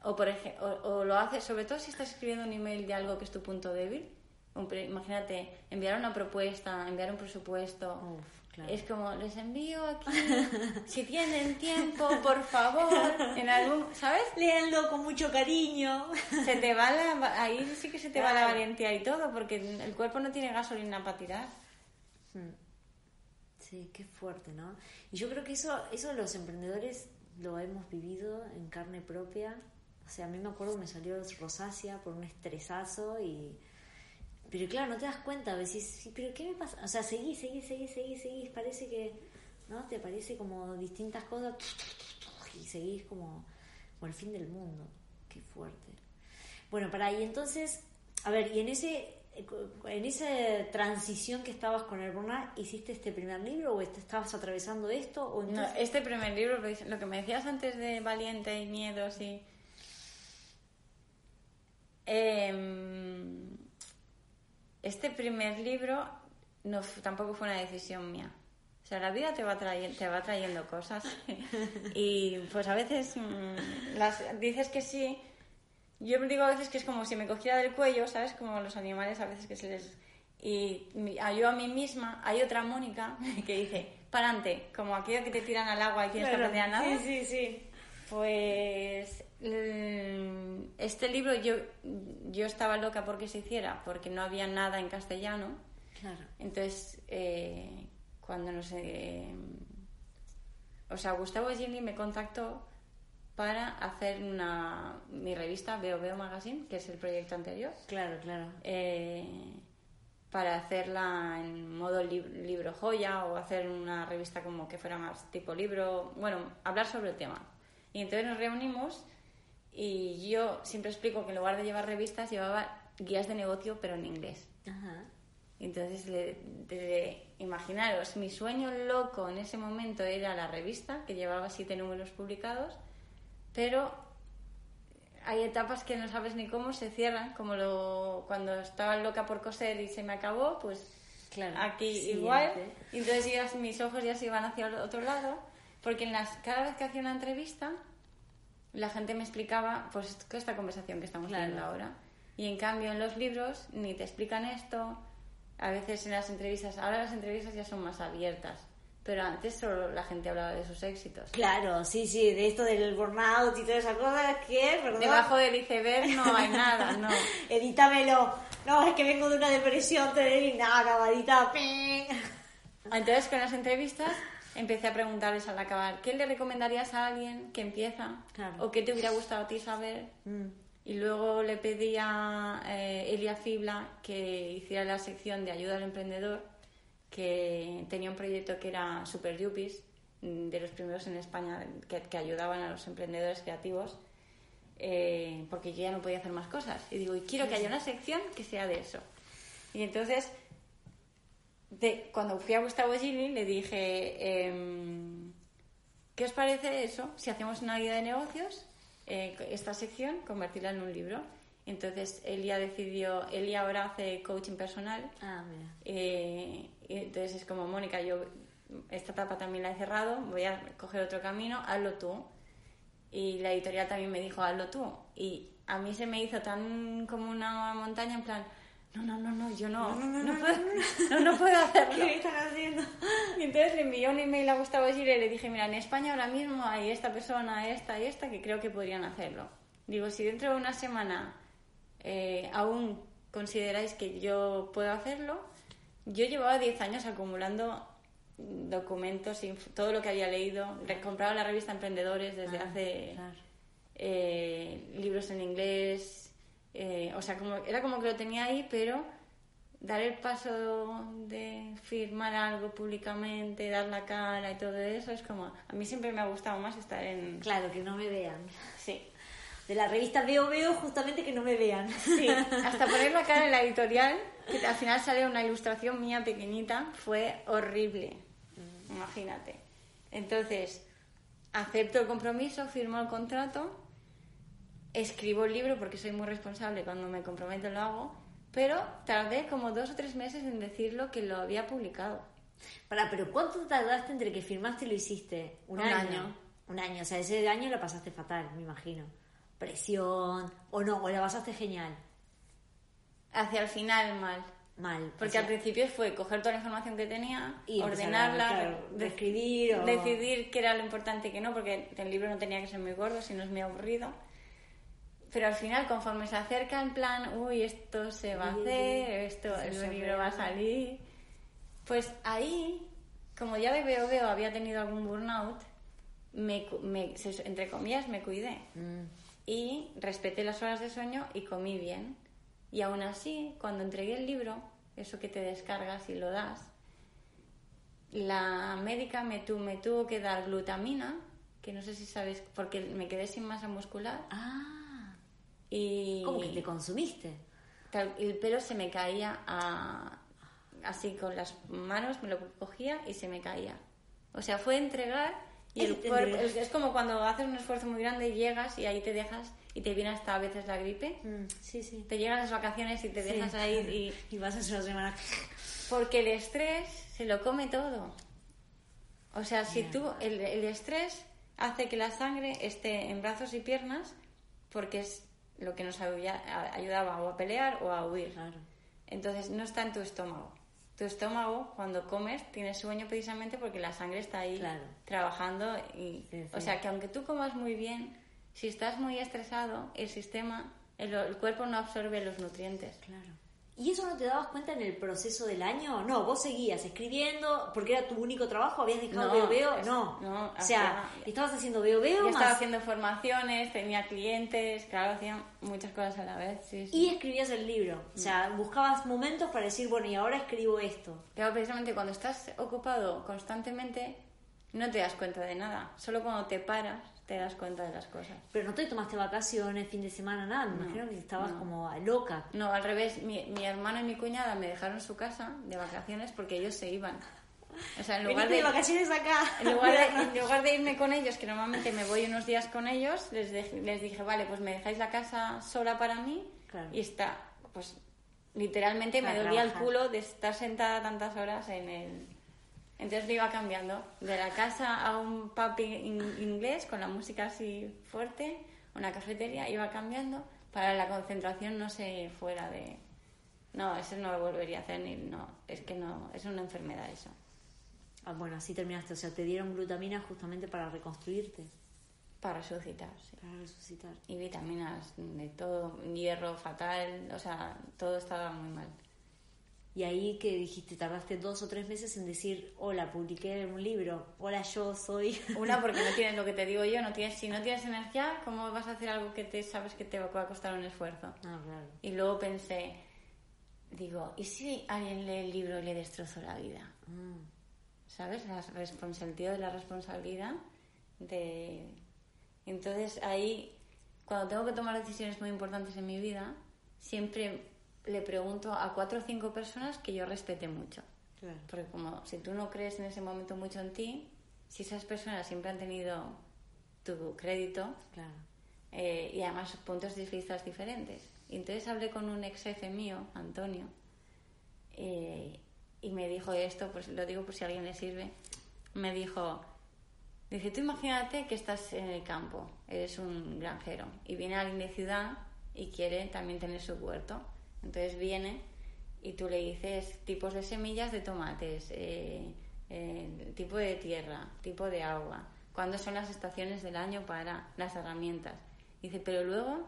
o, por ejemplo, o, lo haces, sobre todo si estás escribiendo un email de algo que es tu punto débil. Imagínate, enviar una propuesta, enviar un presupuesto. Es como, les envío aquí, si tienen tiempo, por favor, en algún, ¿sabes? Léanlo con mucho cariño. Se te va la, ahí sí que se te va la valentía y todo, porque el cuerpo no tiene gasolina para tirar. Hmm. Sí, qué fuerte, ¿no? Y yo creo que eso, eso los emprendedores lo hemos vivido en carne propia. O sea, a mí me acuerdo me salió rosácea por un estresazo y pero claro, no te das cuenta, decís, pero ¿qué me pasa? O sea, seguís, seguís, seguís, seguís, seguís, parece que, ¿no? Te parece como distintas cosas y seguís como, como el fin del mundo. Qué fuerte. Bueno, para ahí entonces, a ver, y en ese en esa transición que estabas con el burnout, ¿hiciste este primer libro o estabas atravesando esto? O No, este primer libro, lo que me decías antes de Valiente y Miedos y... Eh, este primer libro no, tampoco fue una decisión mía. O sea, la vida te va, trayendo, te va trayendo cosas y pues a veces mm, las, dices que sí. Yo digo a veces que es como si me cogiera del cuello, ¿sabes? Como los animales a veces que se les... Y yo a mí misma, hay otra Mónica que dice, parante, como aquello que te tiran al agua y tienes que aprender a nada. Sí, sí, sí. Pues mm, este libro yo, yo estaba loca porque se hiciera, porque no había nada en castellano. Claro. Entonces, eh, cuando no sé. o sea, Gustavo Gili me contactó para hacer una mi revista Veo Veo Magazine, que es el proyecto anterior. Claro, claro. Eh, para hacerla en modo libro joya o hacer una revista como que fuera más tipo libro, bueno, hablar sobre el tema. Y entonces nos reunimos y yo siempre explico que en lugar de llevar revistas llevaba guías de negocio pero en inglés. Ajá. Entonces, de, imaginaros, mi sueño loco en ese momento era la revista, que llevaba siete números publicados, pero hay etapas que no sabes ni cómo se cierran, como lo, cuando estaba loca por coser y se me acabó, pues Claro, aquí sí, igual. Y entonces ya mis ojos ya se iban hacia el otro lado, porque en las, cada vez que hacía una entrevista, la gente me explicaba pues esta conversación que estamos Claro. teniendo ahora. Y en cambio en los libros ni te explican esto, a veces en las entrevistas, ahora las entrevistas ya son más abiertas, pero antes solo la gente hablaba de sus éxitos. Claro, sí, sí, de esto del burnout y todas esas cosas que, ¿verdad? Debajo del iceberg no hay nada, no. Edítamelo. No, es que vengo de una depresión nada, acabadita. ping. Entonces con las entrevistas empecé a preguntarles al acabar, ¿qué le recomendarías a alguien que empieza? Claro. ¿O qué te hubiera gustado a ti saber? Mm. Y luego le pedí a eh, Elia Fibla que hiciera la sección de ayuda al emprendedor, que tenía un proyecto que era Super Yuppies, mm, de los primeros en España que, que ayudaban a los emprendedores creativos, eh, porque yo ya no podía hacer más cosas. Y digo, y quiero que haya una sección que sea de eso. Y entonces, de, cuando fui a Gustavo Gili, le dije, em, ¿qué os parece eso? Si hacemos una guía de negocios, eh, esta sección, convertirla en un libro. Entonces, Elia decidió, Elia ahora hace coaching personal. Ah, mira. eh, y entonces es como, Mónica, yo esta etapa también la he cerrado, voy a coger otro camino, hazlo tú. Y la editorial también me dijo, hazlo tú. Y a mí se me hizo tan como una montaña, en plan, no, no, no, no, yo no, no, puedo, no, no puedo hacerlo. ¿Qué están haciendo? Y entonces le envié un email a Gustavo Gire y le dije, mira, en España ahora mismo hay esta persona, esta y esta que creo que podrían hacerlo. Digo, si dentro de una semana eh, aún consideráis que yo puedo hacerlo, yo llevaba 10 años acumulando documentos, todo lo que había leído, compraba la revista Emprendedores desde Ah, hace claro. eh, libros en inglés, eh, o sea, como, era como que lo tenía ahí, pero dar el paso de firmar algo públicamente, dar la cara y todo eso, es como, a mí siempre me ha gustado más estar en... Claro, que no me vean. Sí, De la revista Veo Veo, justamente que no me vean. sí, hasta poner la cara en la editorial, que al final sale una ilustración mía pequeñita, fue horrible, imagínate. Entonces, acepto el compromiso, firmo el contrato, escribo el libro porque soy muy responsable, cuando me comprometo lo hago, pero tardé como dos o tres meses en decirlo que lo había publicado. Para, pero ¿cuánto tardaste entre que firmaste y lo hiciste? Un año. Un año, o sea, ese año lo pasaste fatal, me imagino. Presión, o no, o la pasaste genial. Hacia el final mal. Mal. Porque o sea, al principio fue coger toda la información que tenía, Y ordenarla, claro, de- reescribir o- decidir qué era lo importante y qué no, porque el libro no tenía que ser muy gordo, si no es muy aburrido. Pero al final, conforme se acerca en plan, uy, esto se va a hacer, esto, el libro va a salir, pues ahí, como ya veo veo había tenido algún burnout, me, me- entre comillas, me cuidé Mm, y respeté las horas de sueño y comí bien. Y aún así, cuando entregué el libro, eso que te descargas y lo das, la médica me, tu- me tuvo que dar glutamina, que no sé si sabes, porque me quedé sin masa muscular Ah, y ¿cómo que te consumiste? el pelo se me caía a- así con las manos, me lo cogía y se me caía. O sea, fue entregar y el cuerpo, es como cuando haces un esfuerzo muy grande y llegas y ahí te dejas y te viene hasta a veces la gripe. Mm, sí, sí. Te llegan las vacaciones y te Sí. dejas ahí y... Y vas a hacer una semana. Porque el estrés se lo come todo. O sea, si tú... El, el estrés hace que la sangre esté en brazos y piernas porque es lo que nos ayu- ayudaba o a pelear o a huir. Claro. Entonces no está en tu estómago. Tu estómago, cuando comes, tienes sueño precisamente porque la sangre está ahí Claro. trabajando. Y, Sí, sí. O sea, que aunque tú comas muy bien, si estás muy estresado, el sistema, el, el cuerpo no absorbe los nutrientes. Claro. ¿Y eso no te dabas cuenta en el proceso del año? No, vos seguías escribiendo porque era tu único trabajo, habías dejado No, Veo Veo. No, no, o sea, estabas haciendo Veo Veo más estaba haciendo formaciones, tenía clientes, claro, hacía muchas cosas a la vez. Sí, sí. y escribías el libro. O sea, buscabas momentos para decir, bueno, y ahora escribo esto. Claro, precisamente cuando estás ocupado constantemente, no te das cuenta de nada. Solo cuando te paras, te das cuenta de las cosas. Pero no te tomaste vacaciones, fin de semana, nada. Me imagino que estabas como loca. No, al revés, mi, mi hermano y mi cuñada me dejaron su casa de vacaciones porque ellos se iban. O sea, en lugar de de, vacaciones acá. en lugar, de, en lugar de irme con ellos, que normalmente me voy unos días con ellos, les, dej- les dije, vale, pues me dejáis la casa sola para mí Claro. y está, pues literalmente me dolía el culo de estar sentada tantas horas en el... Entonces me iba cambiando de la casa a un pub in- inglés con la música así fuerte, una cafetería, iba cambiando para la concentración no se fuera de... No, eso no lo volvería a hacer ni... No, es que no, es una enfermedad eso. Ah, bueno, así terminaste. O sea, te dieron glutamina justamente para reconstruirte, Para resucitar, sí. para resucitar. Y vitaminas de todo, hierro fatal, o sea, todo estaba muy mal. Y ahí que dijiste, tardaste dos o tres meses en decir, hola, publiqué un libro, hola, yo soy... Una, porque no tienes lo que te digo yo, no tienes, si no tienes energía, ¿cómo vas a hacer algo que te sabes que te va a costar un esfuerzo? Ah, claro. Y luego pensé, digo, ¿y si alguien lee el libro y le destrozó la vida? Mm. ¿Sabes? La responsabilidad de la responsabilidad de... Entonces ahí, cuando tengo que tomar decisiones muy importantes en mi vida, siempre le pregunto a cuatro o cinco personas que yo respete mucho. Claro. Porque como si tú no crees en ese momento mucho en ti, si esas personas siempre han tenido tu crédito Claro. eh, y además puntos de vista diferentes. Y entonces hablé con un ex jefe mío, Antonio, eh, y me dijo esto, pues lo digo por si a alguien le sirve, me dijo, dice, tú imagínate que estás en el campo, eres un granjero, y viene alguien de ciudad y quiere también tener su huerto. Entonces viene y tú le dices tipos de semillas de tomates, eh, eh, tipo de tierra, tipo de agua, cuándo son las estaciones del año para las herramientas. Dice, pero luego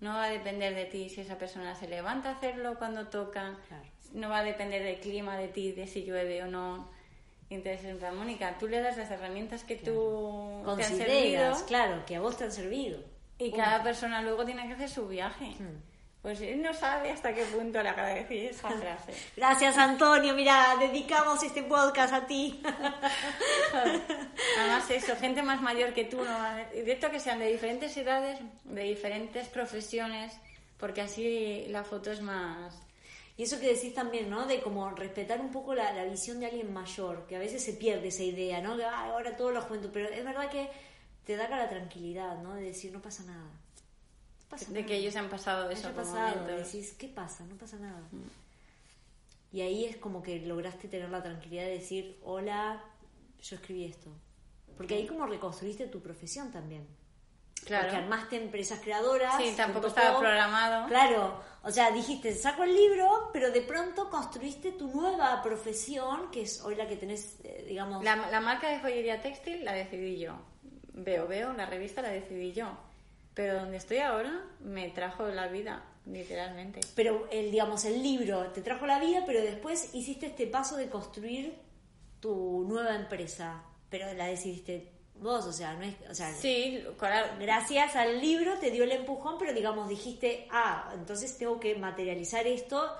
no va a depender de ti si esa persona se levanta a hacerlo cuando toca, Claro. no va a depender del clima de ti, de si llueve o no. Entonces, en plan, Mónica, tú le das las herramientas que tú te han servido Consideras, claro, que a vos te han servido. y cada persona luego tiene que hacer su viaje. Hmm. Pues él no sabe hasta qué punto le decir esa frase. Gracias, Antonio. Mira, dedicamos este podcast a ti. Además, eso, gente más mayor que tú, no de esto que sean de diferentes edades, de diferentes profesiones, porque así la foto es más. Y eso que decís también, ¿no? De como respetar un poco la, la visión de alguien mayor, que a veces se pierde esa idea, ¿no? Que "Ay, ahora todo lo juventud, pero es verdad que te da la tranquilidad, ¿no? De decir, no pasa nada. Pasa de nada. que ellos han pasado eso Haya por pasado, momentos. decís, ¿qué pasa? No pasa nada. Y ahí es como que lograste tener la tranquilidad de decir, hola, yo escribí esto. Porque ahí como reconstruiste tu profesión también. Claro. Porque armaste empresas creadoras. Sí, tampoco estaba programado. Claro, o sea, dijiste, saco el libro, pero de pronto construiste tu nueva profesión, que es hoy la que tenés, eh, digamos... La, la marca de joyería textil la decidí yo. Veo, veo, la revista la decidí yo. Pero donde estoy ahora me trajo la vida, literalmente. Pero el, digamos, el libro te trajo la vida, pero después hiciste este paso de construir tu nueva empresa. Pero la decidiste vos, o sea, no es, o sea, Sí, gracias al libro te dio el empujón, pero digamos dijiste, ah, entonces tengo que materializar esto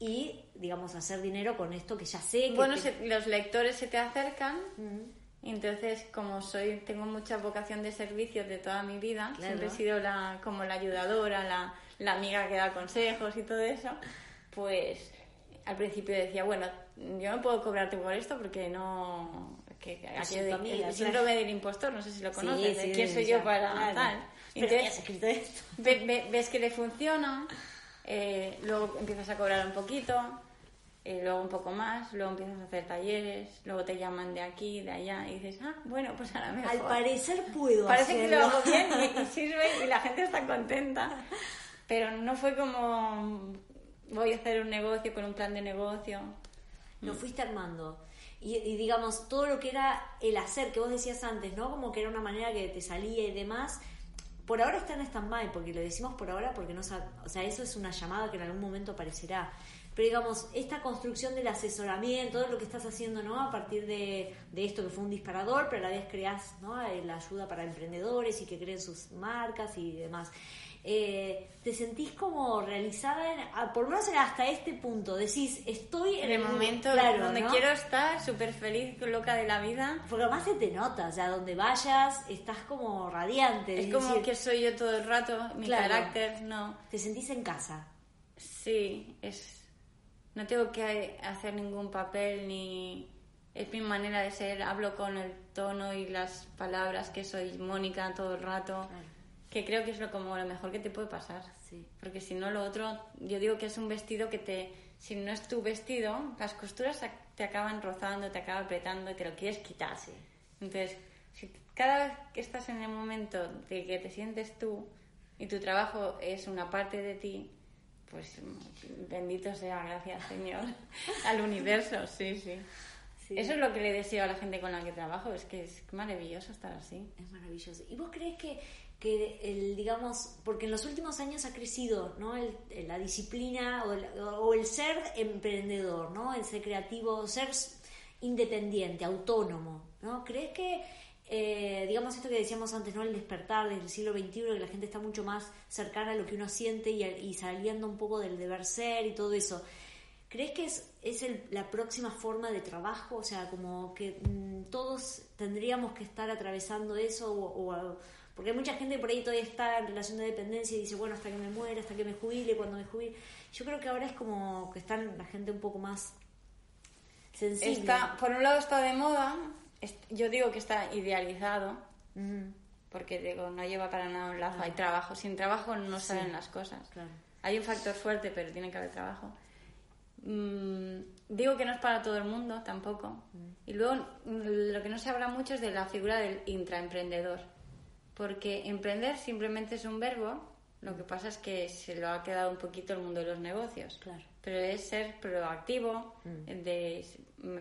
y, digamos, hacer dinero con esto que ya sé. Que Bueno, se- los lectores se te acercan. Entonces, como soy, tengo mucha vocación de servicio de toda mi vida, Claro. siempre he sido la, como la ayudadora, la, la amiga que da consejos y todo eso, pues al principio decía, bueno, yo no puedo cobrarte por esto porque no... Que, aquello de- amiga, el claro. síndrome del impostor, no sé si lo conoces, de sí, quién soy yo para claro. tal. Entonces, ya has escrito esto. Ve- ve- ves que le funciona, eh, luego empiezas a cobrar un poquito, eh, luego un poco más, luego empiezas a hacer talleres, luego te llaman de aquí, de allá, y dices, ah, bueno, pues ahora mejor. Al parecer puedo Parece que lo hacerlo. hago bien y, y sirve y la gente está contenta. Pero no fue como voy a hacer un negocio con un plan de negocio. Lo fuiste armando. Y, y digamos, todo lo que era el hacer que vos decías antes, ¿no? Como que era una manera que te salía y demás. Por ahora está en stand-by, porque lo decimos por ahora porque no O sea, eso es una llamada que en algún momento aparecerá. Pero digamos, esta construcción del asesoramiento, todo lo que estás haciendo, ¿no? A partir de, de esto que fue un disparador, pero a la vez creas, ¿no? Eh, La ayuda para emprendedores y que creen sus marcas y demás. Eh, ¿Te sentís como realizada, en- por lo menos hasta este punto? Decís, estoy en el momento claro, donde ¿no? quiero estar, súper feliz, loca de la vida. Porque además se te nota, sea, donde vayas estás como radiante. Es como decir, que soy yo todo el rato, mi Claro. carácter, no. Te sentís en casa. Sí, es. No tengo que hacer ningún papel ni, es mi manera de ser, hablo con el tono y las palabras que soy Mónica todo el rato, que creo que es lo, como lo mejor que te puede pasar. Sí. Porque si no, lo otro, yo digo que es un vestido que te, si no es tu vestido, las costuras te acaban rozando, te acaban apretando y te lo quieres quitar. Entonces, si cada vez que estás en el momento de que te sientes tú y tu trabajo es una parte de ti, pues bendito sea, gracias Señor, al universo, sí, sí. Eso es lo que le deseo a la gente con la que trabajo, es que es maravilloso estar así. Es maravilloso. ¿Y vos crees que, que el, digamos, porque en los últimos años ha crecido, ¿no? El, la disciplina o el, o el, ser emprendedor, ¿no? El ser creativo, ser independiente, autónomo, ¿no? ¿Crees que, eh, digamos esto que decíamos antes, ¿no? El despertar del siglo XXI, que la gente está mucho más cercana a lo que uno siente y, saliendo un poco del deber ser y todo eso. ¿Crees que es, es la próxima forma de trabajo? O sea, como que mm, todos tendríamos que estar atravesando eso o, porque hay mucha gente por ahí todavía está en relación de dependencia y dice, bueno, hasta que me muera, hasta que me jubile, cuando me jubile. Yo creo que ahora es como que están la gente un poco más sensible. Está, por un lado está de moda, yo digo que está idealizado, porque digo, no lleva para nada un lazo, hay trabajo, sin trabajo no salen las cosas. Hay un factor fuerte, pero tiene que haber trabajo. Mm, digo que no es para todo el mundo tampoco. Y luego mm, lo que no se habla mucho es de la figura del intraemprendedor. Porque emprender simplemente es un verbo, lo que pasa es que se lo ha quedado un poquito el mundo de los negocios. Claro. Pero es ser proactivo, de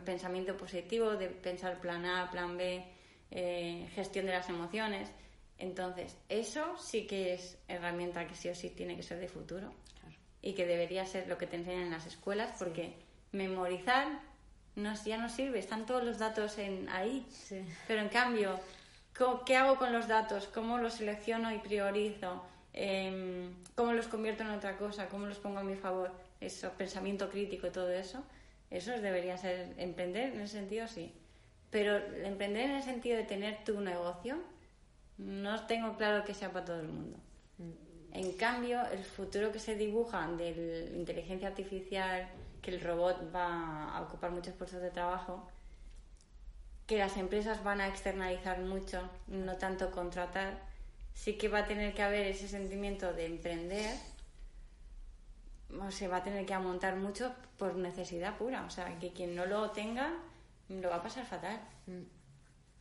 pensamiento positivo, de pensar plan A, plan B, eh, gestión de las emociones. Entonces, eso sí que es herramienta que sí o sí tiene que ser de futuro y que debería ser lo que te enseñan en las escuelas, porque memorizar no, ya no sirve, están todos los datos en, ahí. Pero en cambio, ¿qué hago con los datos? ¿Cómo los selecciono y priorizo? Em, ¿Cómo los convierto en otra cosa? ¿Cómo los pongo a mi favor? Eso, pensamiento crítico y todo eso. Eso debería ser emprender en ese sentido, sí. Pero emprender en el sentido de tener tu negocio, no tengo claro que sea para todo el mundo. En cambio, el futuro que se dibuja de la inteligencia artificial, que el robot va a ocupar muchos puestos de trabajo, que las empresas van a externalizar mucho, no tanto contratar, sí que va a tener que haber ese sentimiento de emprender, o se va a tener que amontar mucho por necesidad pura, o sea, que quien no lo tenga lo va a pasar fatal. Mm.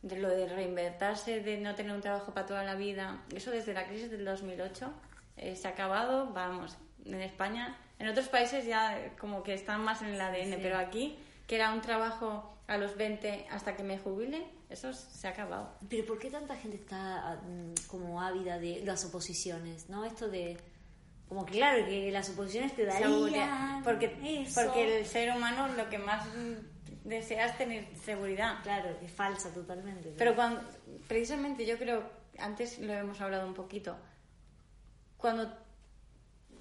De lo de reinventarse, de no tener un trabajo para toda la vida, eso desde la crisis del 2008 eh, se ha acabado, vamos, en España, en otros países ya como que están más en el ADN, pero aquí, que era un trabajo a los 20 hasta que me jubile, eso se ha acabado. Pero ¿por qué tanta gente está mm, como ávida de las oposiciones? ¿No? Esto de como que claro que las oposiciones te darían porque porque el ser humano lo que más desea es tener seguridad claro es falsa totalmente pero cuando precisamente yo creo antes lo hemos hablado un poquito cuando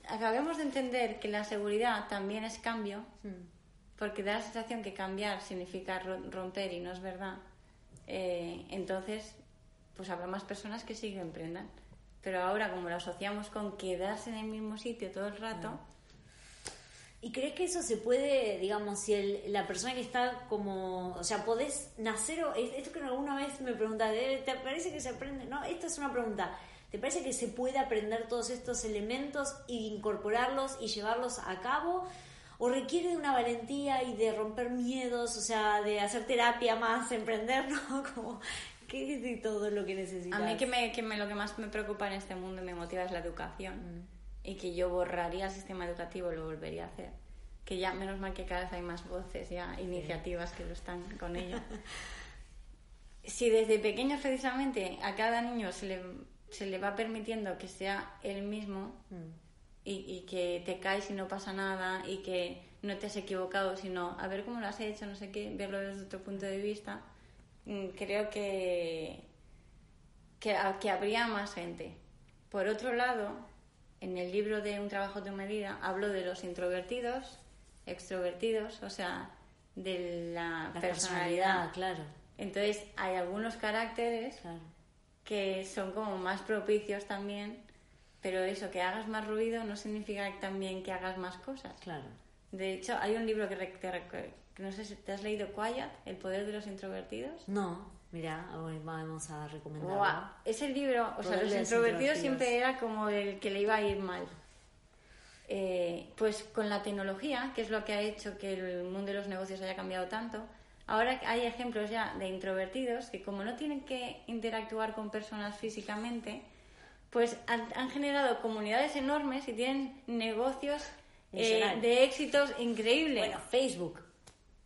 acabemos de entender que la seguridad también es cambio, hmm. porque da la sensación que cambiar significa romper y no es verdad, eh, entonces pues habrá más personas que sí que emprendan. Pero ahora, como lo asociamos con quedarse en el mismo sitio todo el rato. ¿Y crees que eso se puede, digamos, si el, la persona que está como, o sea, podés nacer, o, esto que alguna vez me preguntaste, ¿te parece que se aprende? No, esto es una pregunta. ¿Te parece que se puede aprender todos estos elementos e incorporarlos y llevarlos a cabo? ¿O requiere de una valentía y de romper miedos, o sea, de hacer terapia más, emprender, ¿no? Como, ¿qué es todo lo que necesitas? A mí que, me, que me, lo que más me preocupa en este mundo y me motiva es la educación. Mm. Y que yo borraría el sistema educativo y lo volvería a hacer. Que ya, menos mal que cada vez hay más voces, ya, iniciativas que lo están con ello. si desde pequeños precisamente a cada niño se le se le va permitiendo que sea él mismo mm. y, que te caes y no pasa nada y que no te has equivocado, sino a ver cómo lo has hecho, no sé qué, verlo desde otro punto de vista, creo que, que, que habría más gente. Por otro lado, en el libro de Un trabajo de medida hablo de los introvertidos, extrovertidos, o sea, de la, personalidad. personalidad. claro. Entonces, hay algunos caracteres claro que son como más propicios también, pero eso, que hagas más ruido no significa también que hagas más cosas. Claro. De hecho, hay un libro que que no sé si te has leído Quiet, El poder de los introvertidos. No, mira, hoy vamos a recomendarlo. Guau, Ese libro, o sea, los introvertidos introvertidos. siempre era como el que le iba a ir mal. Eh, pues con la tecnología, que es lo que ha hecho que el mundo de los negocios haya cambiado tanto, ahora hay ejemplos ya de introvertidos que como no tienen que interactuar con personas físicamente, pues han, han generado comunidades enormes y tienen negocios eh, de éxitos increíbles. Bueno, Facebook.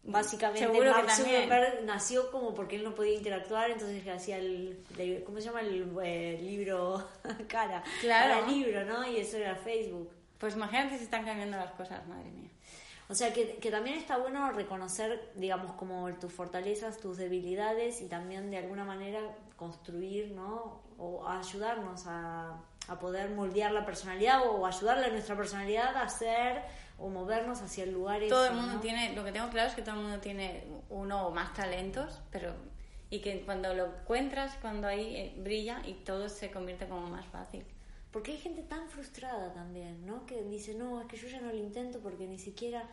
Básicamente, Seguro Mark. Zuckerberg nació como porque él no podía interactuar, entonces hacía el, ¿cómo se llama? El, eh, libro cara. Claro. Cara libro, ¿no? Y eso era Facebook. Pues imagínate si están cambiando las cosas, madre mía. O sea que, que también está bueno reconocer, digamos, como tus fortalezas, tus debilidades y también de alguna manera construir, ¿no? O ayudarnos a, a poder moldear la personalidad o ayudarle a nuestra personalidad a hacer o movernos hacia el lugar todo el mundo ¿no? tiene, lo que tengo claro es que todo el mundo tiene uno o más talentos, pero y que cuando lo encuentras, cuando ahí eh, brilla y todo se convierte como más fácil. Porque hay gente tan frustrada también, ¿no? Que dice, no, es que yo ya no lo intento porque ni siquiera...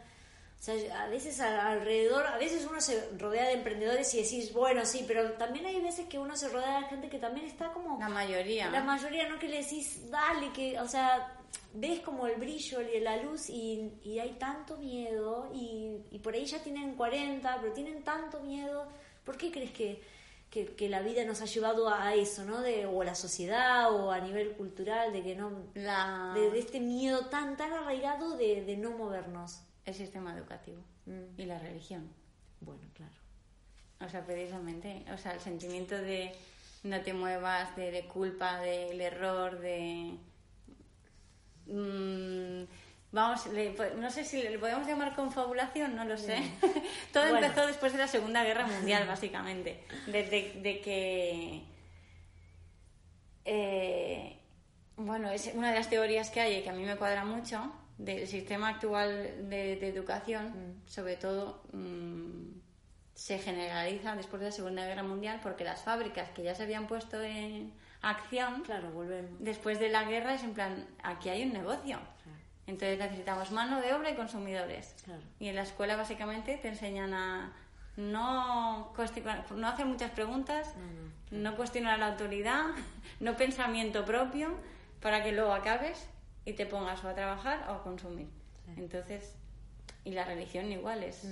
O sea, a veces alrededor, a veces uno se rodea de emprendedores y decís, bueno, sí, pero también hay veces que uno se rodea de gente que también está como... La mayoría. La mayoría, ¿no? Que le decís, dale, que, o sea, ves como el brillo y la luz y, y hay tanto miedo y, y por ahí ya tienen 40, pero tienen tanto miedo. ¿Por qué crees que, que, que la vida nos ha llevado a eso, ¿no? De, o la sociedad o a nivel cultural, de que no... La- De, de este miedo tan, tan arraigado de, de no movernos. el sistema educativo Mm. y la religión. Bueno, claro. O sea, precisamente, o sea, el sentimiento de no te muevas, de, de culpa, del error, de... Mm, vamos, le- no sé si le podemos llamar confabulación, no lo sé. Todo Bueno. empezó después de la Segunda Guerra Mundial, básicamente. Desde de que... eh, bueno, es una de las teorías que hay y que a mí me cuadra mucho del sistema actual de, de educación, sobre todo mm, se generaliza después de la Segunda Guerra Mundial porque las fábricas que ya se habían puesto en acción Claro, volvemos. después de la guerra es en plan, aquí hay un negocio. Entonces necesitamos mano de obra y consumidores. Claro. Y en la escuela básicamente te enseñan a no, no hacer muchas preguntas, no, cuestionar la autoridad, no pensamiento propio, para que luego acabes y te pongas o a trabajar o a consumir. Entonces, y la religión igual es...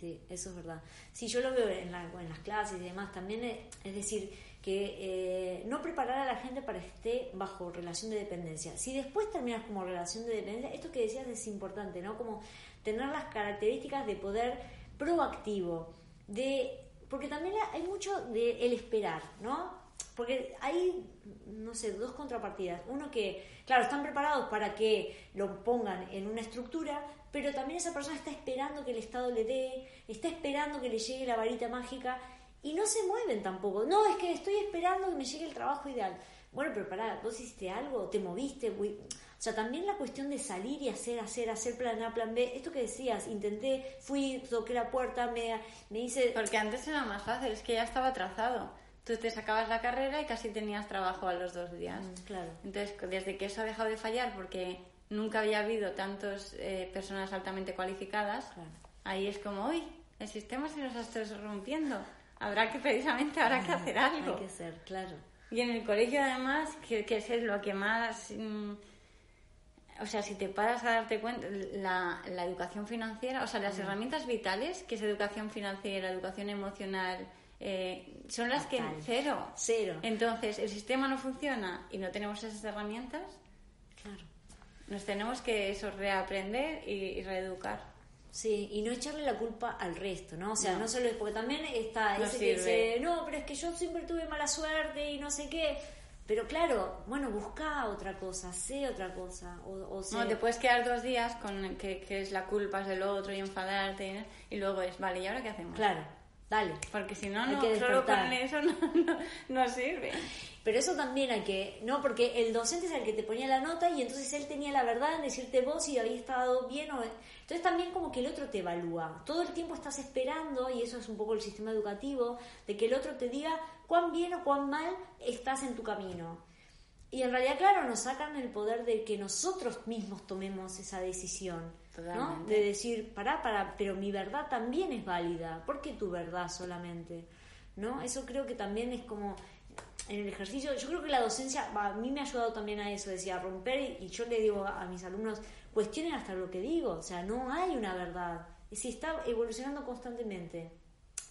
Sí, eso es verdad. Sí, yo lo veo en, la- en las clases y demás también, eh, es decir, que eh, no preparar a la gente para que esté bajo relación de dependencia. Si después terminas como relación de dependencia, esto que decías es importante, ¿no? Como tener las características de poder proactivo, de porque también hay mucho de el esperar, ¿no? Porque hay, no sé, dos contrapartidas. Uno que, claro, están preparados para que lo pongan en una estructura, pero también esa persona está esperando que el Estado le dé, está esperando que le llegue la varita mágica y no se mueven tampoco. No, es que estoy esperando que me llegue el trabajo ideal. Bueno, pero pará, vos hiciste algo, te moviste, uy. o sea, también la cuestión de salir y hacer, hacer, hacer plan A, plan B, esto que decías, intenté, fui, toqué la puerta, me, me hice... Porque antes era más fácil, es que ya estaba trazado. Tú te sacabas la carrera y casi tenías trabajo a los dos días. Mm, claro. Entonces, desde que eso ha dejado de fallar, porque nunca había habido tantas personas altamente cualificadas, Claro. ahí es como, uy, el sistema se nos está rompiendo. Habrá que, precisamente, habrá que hacer algo. Hay que ser, claro. Y en el colegio, además, que, que es lo que más. mm, o sea, si te paras a darte cuenta, la, la educación financiera, o sea, las herramientas vitales, que es educación financiera, educación emocional, eh, son las que cero. Cero. Entonces, el sistema no funciona y no tenemos esas herramientas, Claro. nos tenemos que eso reaprender y, y reeducar. Sí, y no echarle la culpa al resto, ¿no? O sea, no, No. solo es porque también está No ese que dice, no, pero es que yo siempre tuve mala suerte y no sé qué. Pero claro, bueno, busca otra cosa, sé otra cosa. O, o sé- No, te puedes quedar dos días con que, que es la culpa es del otro y enfadarte y, y luego es, vale, ¿y ahora qué hacemos? Claro, dale. Porque si no, no que solo despertar. con eso no, no, no sirve. Pero eso también hay que, no, porque el docente es el que te ponía la nota y entonces él tenía la verdad en decirte vos si había estado bien o... Entonces también como que el otro te evalúa. Todo el tiempo estás esperando, y eso es un poco el sistema educativo, de que el otro te diga cuán bien o cuán mal estás en tu camino. Y en realidad, claro, nos sacan el poder de que nosotros mismos tomemos esa decisión. ¿No? De decir, pará, pará, pero mi verdad también es válida. ¿Por qué tu verdad solamente? ¿No? Eso creo que también es como en el ejercicio, yo creo que la docencia a mí me ha ayudado también a eso, decía, romper, y yo le digo a, mis alumnos, cuestionen hasta lo que digo, o sea, no hay una verdad, si está evolucionando constantemente.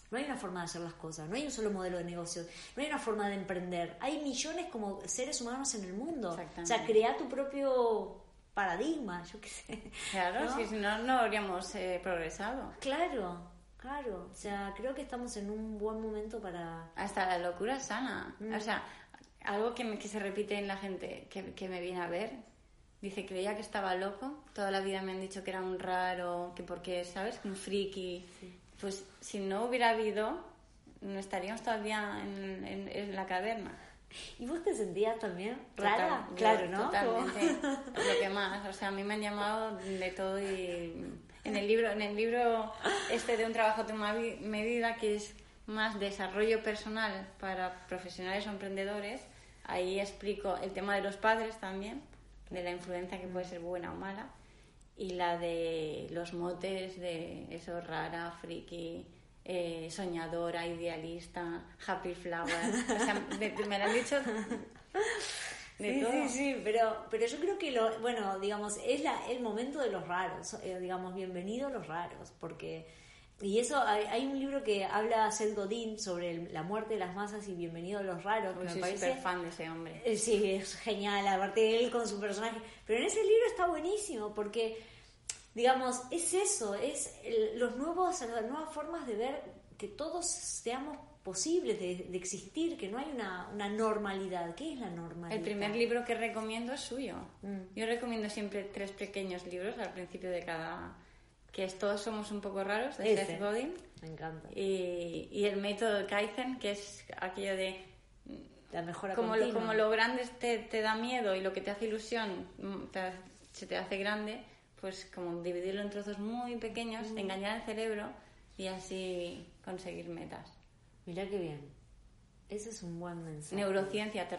No hay una forma de hacer las cosas, no hay un solo modelo de negocio, no hay una forma de emprender. Hay millones como seres humanos en el mundo. O sea, crea tu propio paradigma, yo qué sé. Claro, si no, no habríamos eh, progresado. Claro, claro. O sea, creo que estamos en un buen momento para... Hasta la locura sana. Mm. O sea, algo que, me, que se repite en la gente que, que me viene a ver, dice, creía que estaba loco, toda la vida me han dicho que era un raro, que porque, ¿sabes? Un friki. Pues si no hubiera habido, no estaríamos todavía en, en la caverna. ¿Y vos te sentías también rara? claro, ¿no? Totalmente. lo que más. O sea, a mí me han llamado de todo y en el libro, en el libro este de un trabajo de una medida que es más desarrollo personal para profesionales o emprendedores, ahí explico el tema de los padres también, de la influencia que puede ser buena o mala, y la de los motes de eso rara, friki, eh, soñadora, idealista, happy flower. O sea, me, lo han dicho de sí, todo. Sí, sí, pero, pero yo creo que, lo, bueno, digamos, es la, el momento de los raros, eh, digamos, bienvenidos los raros, porque... Y eso, hay, un libro que habla Seth Godin sobre la muerte de las masas y bienvenido a los raros. Que soy parece, fan de ese hombre. Eh, sí, es genial, aparte de él con su personaje. Pero en ese libro está buenísimo porque digamos, es eso, es los nuevos, las nuevas formas de ver que todos seamos posibles de, existir, que no hay una, normalidad. ¿Qué es la normalidad? El primer libro que recomiendo es suyo. Mm. Yo recomiendo siempre tres pequeños libros al principio de cada... que es Todos somos un poco raros, de Seth Godin. Me encanta. Y, el método Kaizen, que es aquello de... La mejora como lo, como lo grande te, te, da miedo y lo que te hace ilusión mm, se te hace grande, pues como dividirlo en trozos muy pequeños, mm. engañar al cerebro y así conseguir metas. Mira qué bien. Ese es un buen mensaje. Neurociencia, te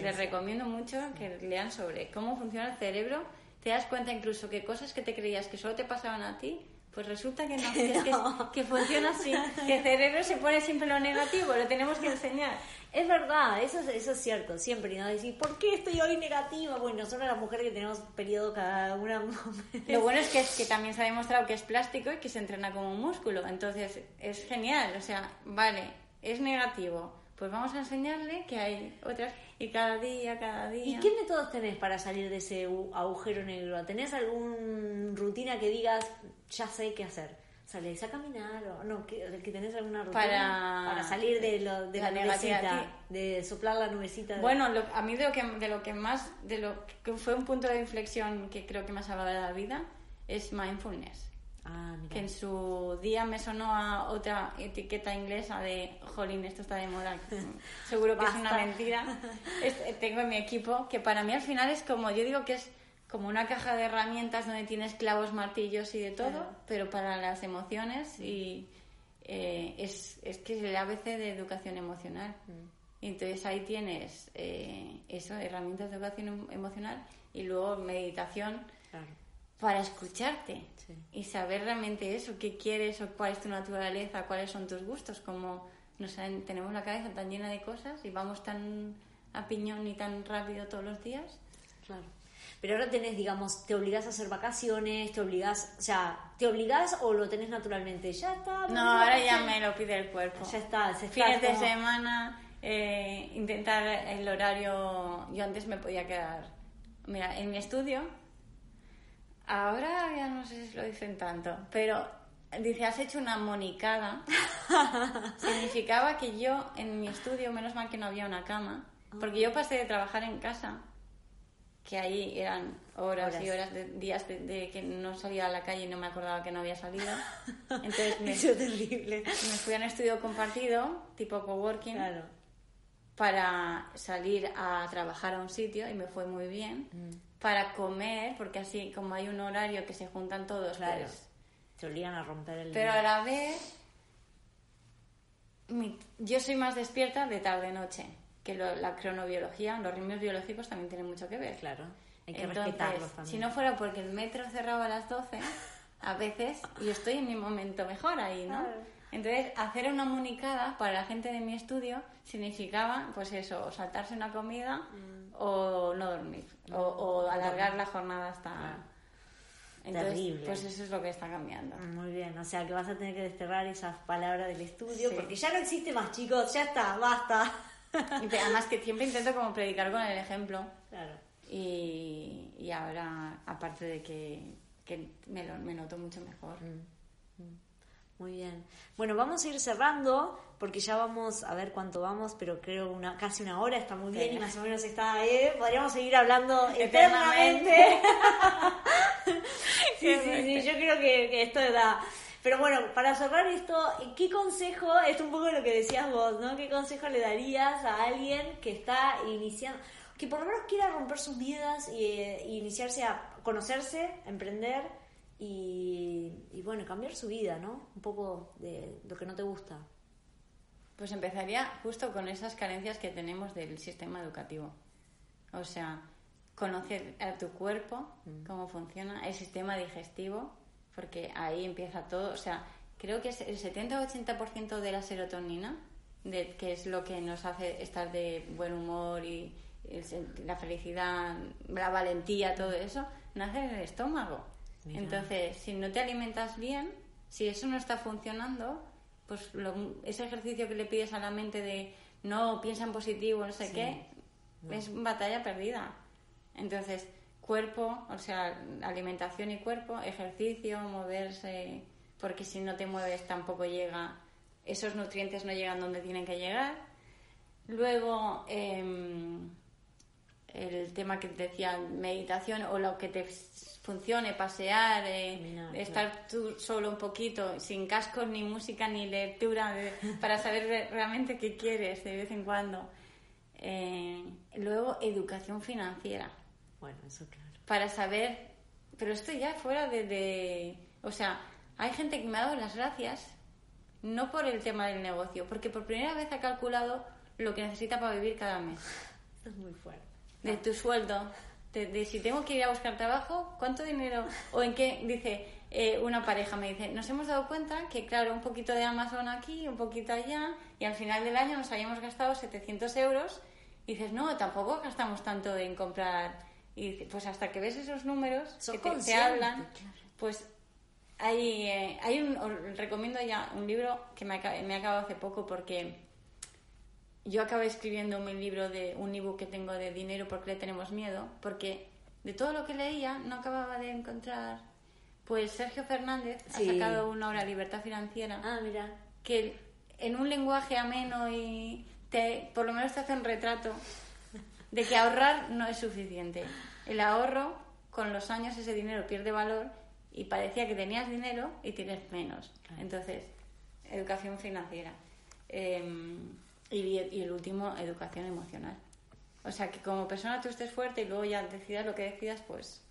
les recomiendo mucho que lean sobre cómo funciona el cerebro. Te das cuenta incluso que cosas que te creías que solo te pasaban a ti, pues resulta que no, que, funciona así, que el cerebro se pone siempre lo negativo, lo tenemos que enseñar. Es verdad, eso, eso es cierto, siempre, ¿no? Decir, ¿por qué estoy hoy negativa? Bueno, nosotros las mujeres que tenemos periodo cada una... Lo bueno es que, que también se ha demostrado que es plástico y que se entrena como un músculo, entonces es genial, o sea, vale, es negativo, pues vamos a enseñarle que hay otras y cada día, cada día. ¿Y qué métodos tenés para salir de ese agujero negro? ¿Tenés alguna rutina que digas, ya sé qué hacer? ¿Salís a caminar o no? ¿Que, que tenés alguna rutina para, salir de, lo, de la, nubecita, de soplar la nubecita? Bueno, a mí de lo, que, de lo que más, de lo que fue un punto de inflexión que creo que me ha salvado de la vida es mindfulness. Ah, que en su día me sonó a otra etiqueta inglesa de, jolín, esto está de moda, seguro que es una mentira. tengo en mi equipo, que para mí al final es como, yo digo que es como una caja de herramientas donde tienes clavos, martillos y de todo, pero para las emociones y eh, es, es, que es el ABC de educación emocional. Mm. entonces ahí tienes eh, eso, herramientas de educación em, emocional y luego meditación para escucharte y saber realmente eso, qué quieres o cuál es tu naturaleza, cuáles son tus gustos, como nos tenemos la cabeza tan llena de cosas y vamos tan a piñón y tan rápido todos los días. Claro. Pero ahora tenés, digamos, te obligás a hacer vacaciones, te obligás, o sea, ¿te obligás o lo tenés naturalmente? Ya está. No, ahora ya me lo pide el cuerpo. Ya está, se Fines de semana, eh, intentar el horario. Yo antes me podía quedar. Mira, en mi estudio Ahora ya no sé si lo dicen tanto, pero dice, has hecho una monicada. Significaba que yo en mi estudio, menos mal que no había una cama, porque yo pasé de trabajar en casa, que ahí eran horas, y horas de días de, que no salía a la calle y no me acordaba que no había salido. Entonces me, terrible. me fui a un estudio compartido, tipo coworking, claro. para salir a trabajar a un sitio y me fue muy bien. Mm para comer, porque así como hay un horario que se juntan todos, claro. Pues, se olían a romper el Pero a la vez, yo soy más despierta de tarde-noche, que la cronobiología, los ritmos biológicos también tienen mucho que ver. Claro. Hay que respetarlos también. Si no fuera porque el metro cerraba a las 12, a veces, y estoy en mi momento mejor ahí, ¿no? Entonces, hacer una comunicada para la gente de mi estudio significaba, pues eso, saltarse una comida Mm. O no dormir, o, o alargar la jornada hasta... Entonces, Terrible. pues eso es lo que está cambiando. Muy bien, o sea que vas a tener que desterrar esas palabras del estudio Sí. porque ya no existe más, chicos, ya está, basta. Además que siempre intento como predicar con el ejemplo Claro. y, y ahora, aparte de que, que me, lo, me noto mucho mejor. Muy bien. Bueno, vamos a ir cerrando porque ya vamos a ver cuánto vamos, pero creo una casi una hora está muy bien y más o menos está, ¿eh? Podríamos seguir hablando eternamente. sí, sí, sí, yo creo que, que esto da... Pero bueno, para cerrar esto, ¿qué consejo, es un poco lo que decías vos, ¿no? ¿Qué consejo le darías a alguien que está iniciando, que por lo menos quiera romper sus vidas y, eh, y iniciarse a conocerse, a emprender y, y bueno, cambiar su vida, ¿no? Un poco de lo que no te gusta. Pues empezaría justo con esas carencias que tenemos del sistema educativo. O sea, conocer a tu cuerpo, cómo funciona, el sistema digestivo, porque ahí empieza todo. O sea, creo que es el 70-80% de la serotonina, de, que es lo que nos hace estar de buen humor y la felicidad, la valentía, todo eso, nace en el estómago. Mira. Entonces, si no te alimentas bien, si eso no está funcionando, pues lo- ese ejercicio que le pides a la mente de no piensa en positivo, no sé qué, es batalla perdida. Entonces, cuerpo, o sea, alimentación y cuerpo, ejercicio, moverse, porque si no te mueves tampoco llega, esos nutrientes no llegan donde tienen que llegar. Luego, em, el tema que te decía, meditación o lo que te funcione, pasear, eh, Caminar, estar tú solo un poquito, sin cascos, ni música, ni lectura, para saber re- realmente qué quieres de vez en cuando. Eh, luego, educación financiera, Bueno, eso claro. para saber, pero esto ya fuera de, de- o sea, hay gente que me ha dado las gracias, no por el tema del negocio, porque por primera vez ha calculado lo que necesita para vivir cada mes Eso es muy fuerte. de tu sueldo, de, de si tengo que ir a buscar trabajo, cuánto dinero, o en qué, dice eh, una pareja, me dice, nos hemos dado cuenta que, claro, un poquito de Amazon aquí, un poquito allá, y al final del año nos habíamos gastado 700 euros, y dices, no, tampoco gastamos tanto en comprar, y dice, pues hasta que ves esos números que te, hablan, pues hay, eh, hay un, os recomiendo ya un libro que me, me ha acabado hace poco porque yo acabé escribiendo mi libro de un ebook que tengo de dinero porque le tenemos miedo, porque de todo lo que leía no acababa de encontrar. Pues Sergio Fernández Sí. ha sacado una obra Libertad Financiera Ah, mira. que en un lenguaje ameno y te, por lo menos te hace un retrato de que ahorrar no es suficiente. El ahorro, con los años ese dinero pierde valor y parecía que tenías dinero y tienes menos. Entonces, educación financiera. Eh, y, y el último, educación emocional. O sea, que como persona tú estés fuerte y luego ya decidas lo que decidas, pues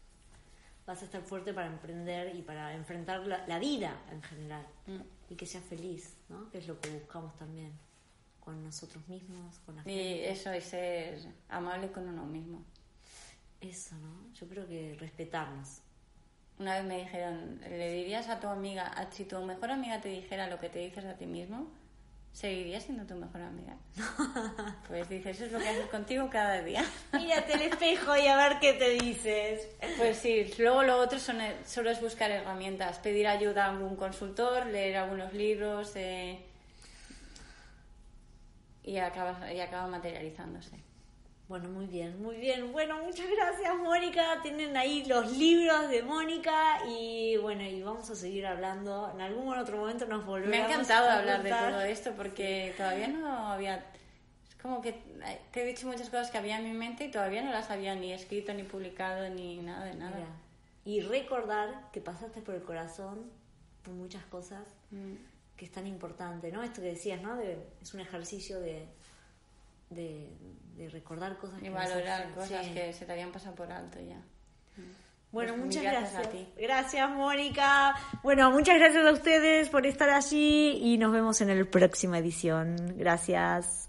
Vas a estar fuerte para emprender y para enfrentar la, la vida en general. Mm. Y que seas feliz, ¿no? Que es lo que buscamos también. Con nosotros mismos, con la y gente. eso, y ser amable con uno mismo. Eso, ¿no? Yo creo que respetarnos. Una vez me dijeron, ¿le dirías a tu amiga, a- si tu mejor amiga te dijera lo que te dices a ti mismo, ¿seguirías siendo tu mejor amiga? Pues dices, eso es lo que haces contigo cada día. Mírate el espejo y a ver qué te dices. Pues sí, luego lo otro son, eh, solo es buscar herramientas, pedir ayuda a algún consultor, leer algunos libros eh, y, acaba, y acaba materializándose. Bueno, muy bien, muy bien. Bueno, muchas gracias, Mónica. Tienen ahí los libros de Mónica y bueno, y vamos a seguir hablando. En algún otro momento nos volvemos Me ha encantado a hablar de todo esto porque todavía no había... Es como que eh, te he dicho muchas cosas que había en mi mente y todavía no las había ni escrito, ni publicado, ni nada de nada. Mira, Y recordar que pasaste por el corazón por muchas cosas Mm. que es tan importante, ¿no? Esto que decías, ¿no? De- es un ejercicio de, de, de recordar cosas Y que valorar hacen- cosas sí. que se te habían pasado por alto ya. Bueno, Pues muchas gracias. gracias a ti. Gracias, Mónica. Bueno, muchas gracias a ustedes por estar allí y nos vemos en la próxima edición. Gracias.